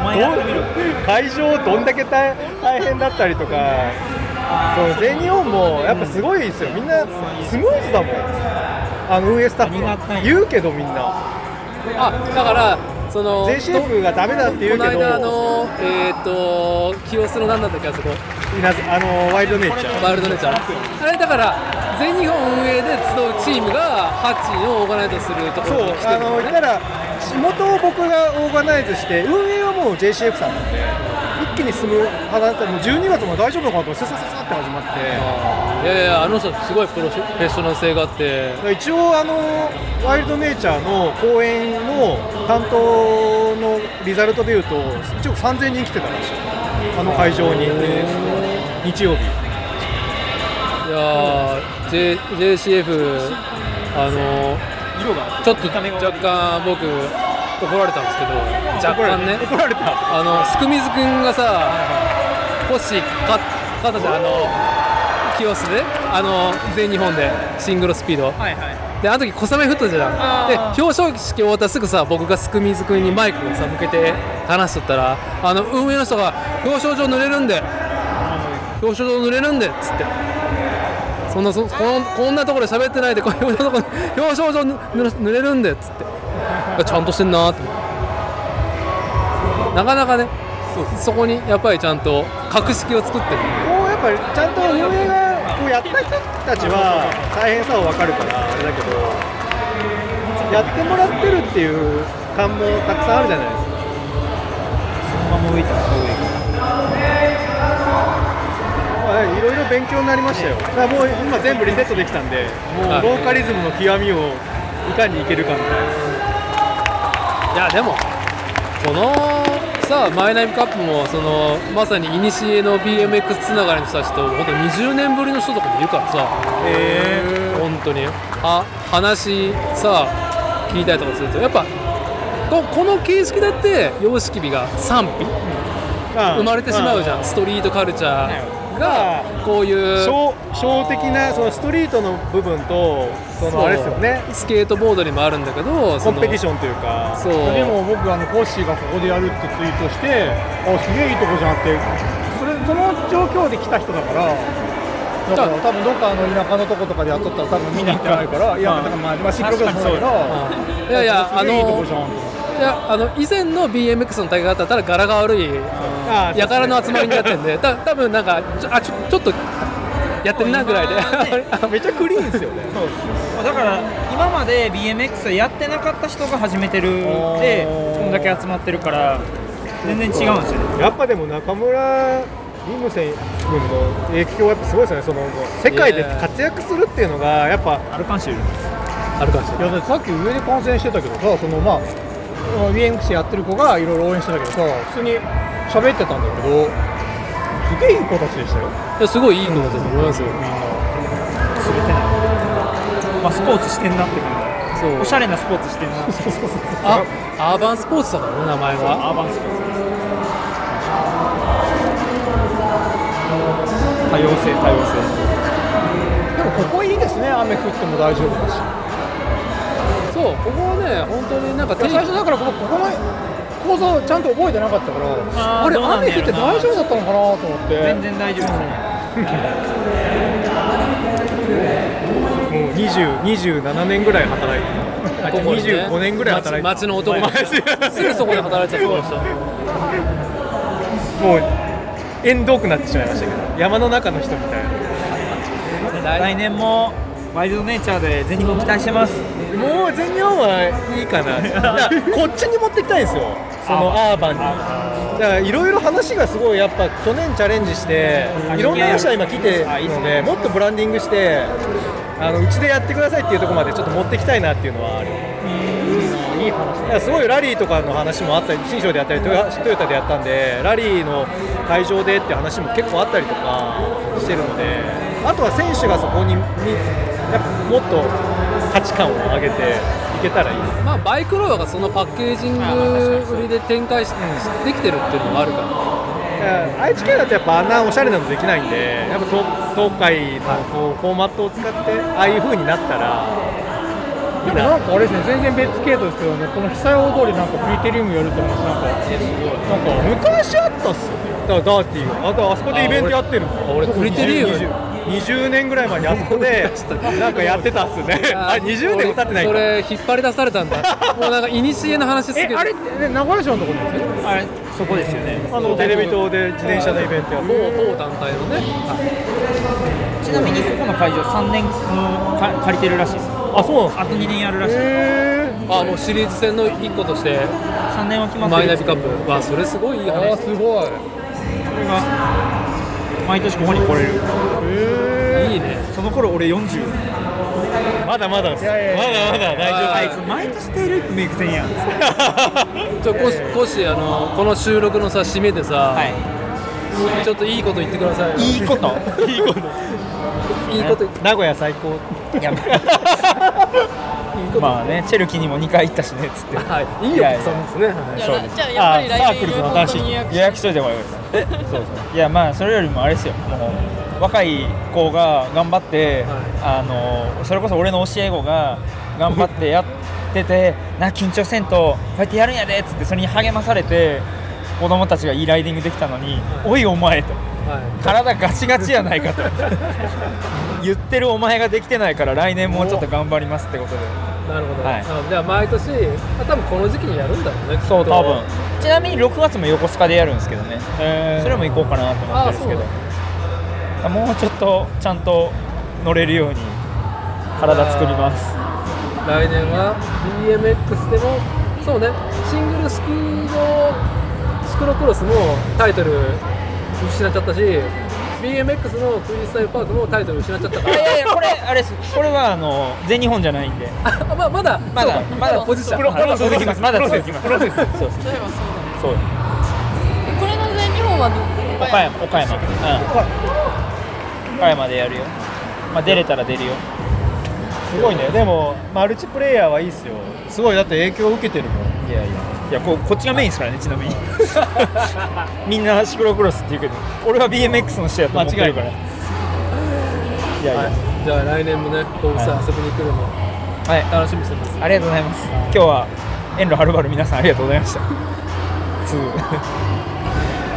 Speaker 3: お前やってみろ。
Speaker 12: 会場どんだけ大大変だったりとかその全日本もやっぱすごいですよ。みんなスムーズだもん。あの運営スタッフは。言うけどみんな。
Speaker 1: あだからその
Speaker 12: JCF がダメだって言うけど
Speaker 1: この間あのえっ、と清須の何だったっけあそこ。
Speaker 12: あのワイルドネイチャー。
Speaker 1: ワイルドネイチャー。あれだから全日本運営で集うチームがハッチをオーガナイズするとこ
Speaker 12: そう
Speaker 1: ろに来て
Speaker 12: あ
Speaker 1: るのね。
Speaker 12: の言ったら地元を僕がオーガナイズして運営はもう JCF さんなんで一気に進む派だったらもう12月も大丈夫のかなと思ってささささって始まって
Speaker 1: いやいやあの人すごいプロフェッショナル性があって。
Speaker 12: 一応あのワイルドネイチャーの公演の担当のリザルトでいうと一応3000人来てたらしい。あの会場に日曜日。
Speaker 1: いやー、J、JCF あの
Speaker 3: 色が
Speaker 1: ちょっと若干僕怒られたんですけど若干ね。
Speaker 12: 怒られた。
Speaker 1: あのすくみずくんがさコッシー勝勝ったじゃん。あの清須であの全日本でシングルスピード。
Speaker 3: はいはい。
Speaker 1: であの時小雨降ったじゃん。で表彰式終わったらすぐさ僕がすくみずくんにマイクをさ向けて話しとったらあの運営の人が「表彰状濡れるんで表彰状濡れるんで」っつって。そんなそこのこんなところで喋ってないでこんなところ表彰状ぬ濡れるんでっつって。[LAUGHS] ちゃんとしてんなーって。なかなかねそこにやっぱりちゃんと格式を作って。る
Speaker 12: こうやっぱりちゃんと運営がこうやった人たちは大変さは分かるからあれだけどやってもらってるっていう感もたくさんあるじゃないですか。
Speaker 3: そのまま動いたら上
Speaker 12: まあ、いろいろ勉強になりましたよ、だからもう今、全部リセットできたんで、もう
Speaker 13: はい
Speaker 12: ローカリズムの極みをいかにいけるかみたいな。
Speaker 1: いやでもこのさマイナビカップもそのまさに古の BMX つながりの人たちと本当20年ぶりの人とかもいるからさ。
Speaker 12: え
Speaker 1: 本当に。あ話さ聞いたりとかすると。やっぱここの形式だって様式美が賛否。生まれてしまうじゃん。ストリートカルチャーがこういう
Speaker 12: ショーショー的なそのストリートの部分とそのあれですよね。
Speaker 1: スケートボードにもあるんだけど
Speaker 12: コンペティシ
Speaker 1: ョン
Speaker 12: というか。
Speaker 1: そう。
Speaker 11: でも僕あのコッシーがここでやるってツイートしてあすげえいいとこじゃんって。それその状況で来た人だから。だから多分どっかあの田舎のとことかでやっとったら多分見に行ってないからいやだからまあまあシンクロクロスもそうだけど
Speaker 1: いやいや
Speaker 11: すげえいいと
Speaker 1: あの
Speaker 11: こじゃん
Speaker 1: いやあの以前の BMX の大会だったら柄が悪い
Speaker 12: あ
Speaker 1: やからの集まりになってるんでた多分なんかちょあちょちょっとやってみなぐらいで。
Speaker 12: めっちゃクリーンですよね。[LAUGHS]
Speaker 3: だから今まで BMX やってなかった人が始めてるでこんだけ集まってるから全然違うんですよね。
Speaker 12: やっぱでも中村リムセン君の影響はやっぱすごいですよね。その世界で活躍するっていうのがやっぱ
Speaker 3: アルカンシール。
Speaker 1: あるかもしれない
Speaker 11: いやだってさっき上で観戦してたけどさそのまあ BMX やってる子がいろいろ応援してたけどさ普通に喋ってたんだけどすげえいい子たちでしたよ。
Speaker 1: いやすごいいい子だと思いますよ、
Speaker 3: まあスポーツしてんなって感じ。
Speaker 1: そう。
Speaker 3: おしゃれなスポーツしてんな
Speaker 1: あアーバンスポーツだからね名前が
Speaker 3: アーバンスポーツ。多様性多様性。
Speaker 11: でもここいいですね雨降っても大丈夫だし
Speaker 1: そうここはね本当になんか
Speaker 11: 最初だから僕ここの構造ちゃんと覚えてなかったから
Speaker 3: あ
Speaker 11: れ雨降って大丈夫だったのかなと思って。
Speaker 3: 全然大丈夫です
Speaker 12: もう20 27年ぐらい働いてた。
Speaker 1: ここにね。
Speaker 12: 25年ぐらい働いてた。
Speaker 1: 町町の男すぐそこで働いてたそうでした。
Speaker 12: もう縁遠くなってしまいましたけど山の中の人みたいな。
Speaker 3: 来年もワイルドネイチャーで全日本期待してます
Speaker 12: もう全日本はいいかな。こっちに持ってきたいんですよ。そのアーバンに。だからいろいろ話がすごいやっぱ去年チャレンジしていろんな話は今来てるのでもっとブランディングしてあのうちでやってくださいっていうところまでちょっと持ってきたいなっていうのはある。いい話すごいラリーとかの話もあったり新庄でやったりトヨタでやったんでラリーの会場でって話も結構あったりとかしてるのであとは選手がそこににやっぱもっと価値観を上げていけたらいい。
Speaker 1: まあバイクロアがそのパッケージング売りで展開しできてるっていうのもあるから。
Speaker 12: 愛知県だとやっぱあんなおしゃれなのできないんでやっぱ東東海のこうフォーマットを使ってああいう風になったら
Speaker 11: でもなんかあれですね全然別系統ですけどねこの久屋大通りなんかクリテリウムやるって話なんかなんか
Speaker 12: 昔あったっすよだからダーティーが。あとあそこでイベントやってるんですよ
Speaker 1: 俺クリテリウム
Speaker 12: 20, 20年ぐらい前にあそこでなんかやってたっすね。[LAUGHS] あ20年も経ってないか。
Speaker 1: それ引っ張り出されたんだ。もうなんか古の話すぎる。
Speaker 11: えあれ名古屋城のところですよ
Speaker 3: あれそこですよね。
Speaker 12: あのテレビ塔で自転車のイベントやって。
Speaker 1: 某某団体のね。
Speaker 3: ちなみにここの会場3年か借りてるらしいです。
Speaker 12: あそうなんです
Speaker 3: あと2年やるらしい。
Speaker 1: あもうシリーズ戦の1個として。
Speaker 3: 3年は決まってる。
Speaker 1: マイナビカップ。わそれすごいいい話。
Speaker 11: すごい。
Speaker 3: これが毎年ここに来れる。
Speaker 1: いいね。
Speaker 3: その頃俺40
Speaker 12: まだまだ。ですまだまだ大丈夫。
Speaker 3: あいつ毎年テールイップメイクせんやん。[LAUGHS]
Speaker 1: ちょコシコシあのこの収録のさ締めでさ、ちょっとい。いこと言ってください
Speaker 3: いいこと
Speaker 12: いいこと
Speaker 1: いいこと
Speaker 12: 名古屋最高
Speaker 3: いや [LAUGHS] まあねチェルキーにも2回行ったしねっつって。[LAUGHS]
Speaker 1: はい。いいよそうですね。
Speaker 2: い。やじゃあやっぱり来年
Speaker 3: サークルズの新しい。
Speaker 2: 予約
Speaker 3: 予約しといてもらえ？そうそう。いやまあそれよりもあれですよ。もう若い子が頑張って、あのそれこそ俺の教え子が頑張ってやってて [LAUGHS] な緊張せんとこうやってやるんやでっつってそれに励まされて子供たちがいいライディングできたのに「おいお前」と。体ガチガチやないかと。[LAUGHS] 言ってるお前ができてないから来年もうちょっと頑張りますってことで。
Speaker 1: なるほど、
Speaker 3: はい。
Speaker 1: あじゃあ毎年あ多分この時期にやるんだろうね
Speaker 3: そう多分。ちなみに6月も横須賀でやるんですけどね。それも行こうかなと思ってるんですけど。もうちょっとちゃんと乗れるように体作ります。
Speaker 1: 来年は BMX でもそうねシングルスキーのシクロクロスもタイトル失っちゃったし BMX のフリースタイルパークもタイトル失っちゃったから。
Speaker 3: いやいやこれあれです。これはあの全日本じゃないんで。[LAUGHS]
Speaker 1: あままだ
Speaker 3: まだまだ
Speaker 1: ポジション。
Speaker 3: プロプロ続きます。まだ続きます。
Speaker 1: プロです
Speaker 3: そうそう
Speaker 2: そう。これの全日本はど
Speaker 3: 岡山。岡山。うん。岡山でやるよ。まあ出れたら出るよ。
Speaker 12: すごいね。でもマルチプレイヤーはいいっすよ。すごい。だって影響を受けてるもん。
Speaker 3: いやいやいやここっちがメインですからねちなみに。[LAUGHS] みんなシクロクロスって言うけど俺は BMX の人やと思ってるから。いやいや、
Speaker 1: じゃあ来年もね甲府さん遊びに来るの。
Speaker 3: はい。
Speaker 1: 楽しみにしてます。
Speaker 3: ありがとうございます。今日は遠路はるばる皆さんありがとうございました。[LAUGHS] ツー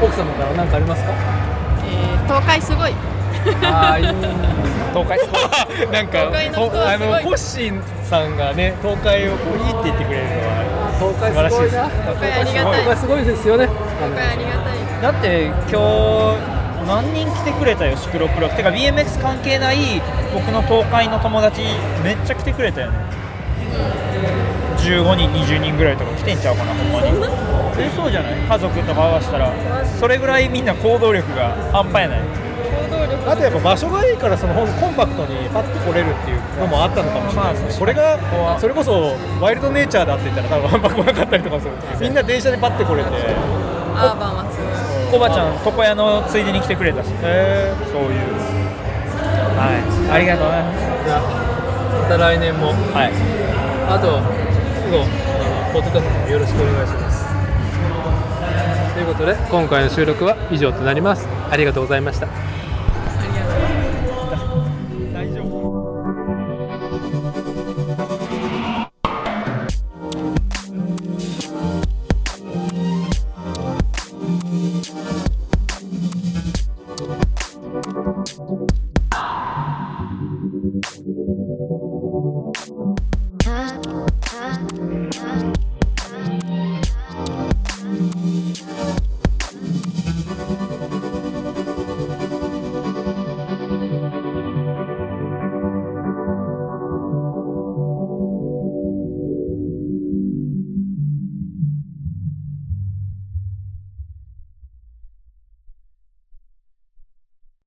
Speaker 1: 奥様から何かありますか？
Speaker 2: えー、東海すごい。
Speaker 1: ああいい。[LAUGHS]
Speaker 3: 東海すごい。
Speaker 12: なんかあのコッシーさんがね東海をこういいって言ってくれるのは
Speaker 1: 東海
Speaker 12: 素晴らしいです
Speaker 1: すごいな。
Speaker 2: 東海ありがたい
Speaker 1: 東海すごいですよね。
Speaker 2: 東海ありがたい
Speaker 3: だって今日何人来てくれたよシクロクロスてか BMX 関係ない僕の東海の友達めっちゃ来てくれたよね。15人20人ぐらいとか来てんちゃうかなほんまにえそうじゃない？家族とか合わせたら。それぐらいみんな行動力が半端やない
Speaker 12: あとやっぱ場所がいいからそのコンパクトにパッと来れるっていうのもあったのかもしれないですね。これがそれこそワイルドネイチャーだって言ったら多分あんま来なかったりとかするみんな電車でパッて来れて。
Speaker 2: アーバンはすごい。
Speaker 3: コバちゃん床屋のついでに来てくれたし。
Speaker 12: へ
Speaker 3: そういう。はい。ありがとうございます。
Speaker 1: じゃあまた来年も。
Speaker 3: はい。
Speaker 1: あと以後あのポッドキャストもよろしくお願いします。ということで今回の収録は以上となります。ありがとうございました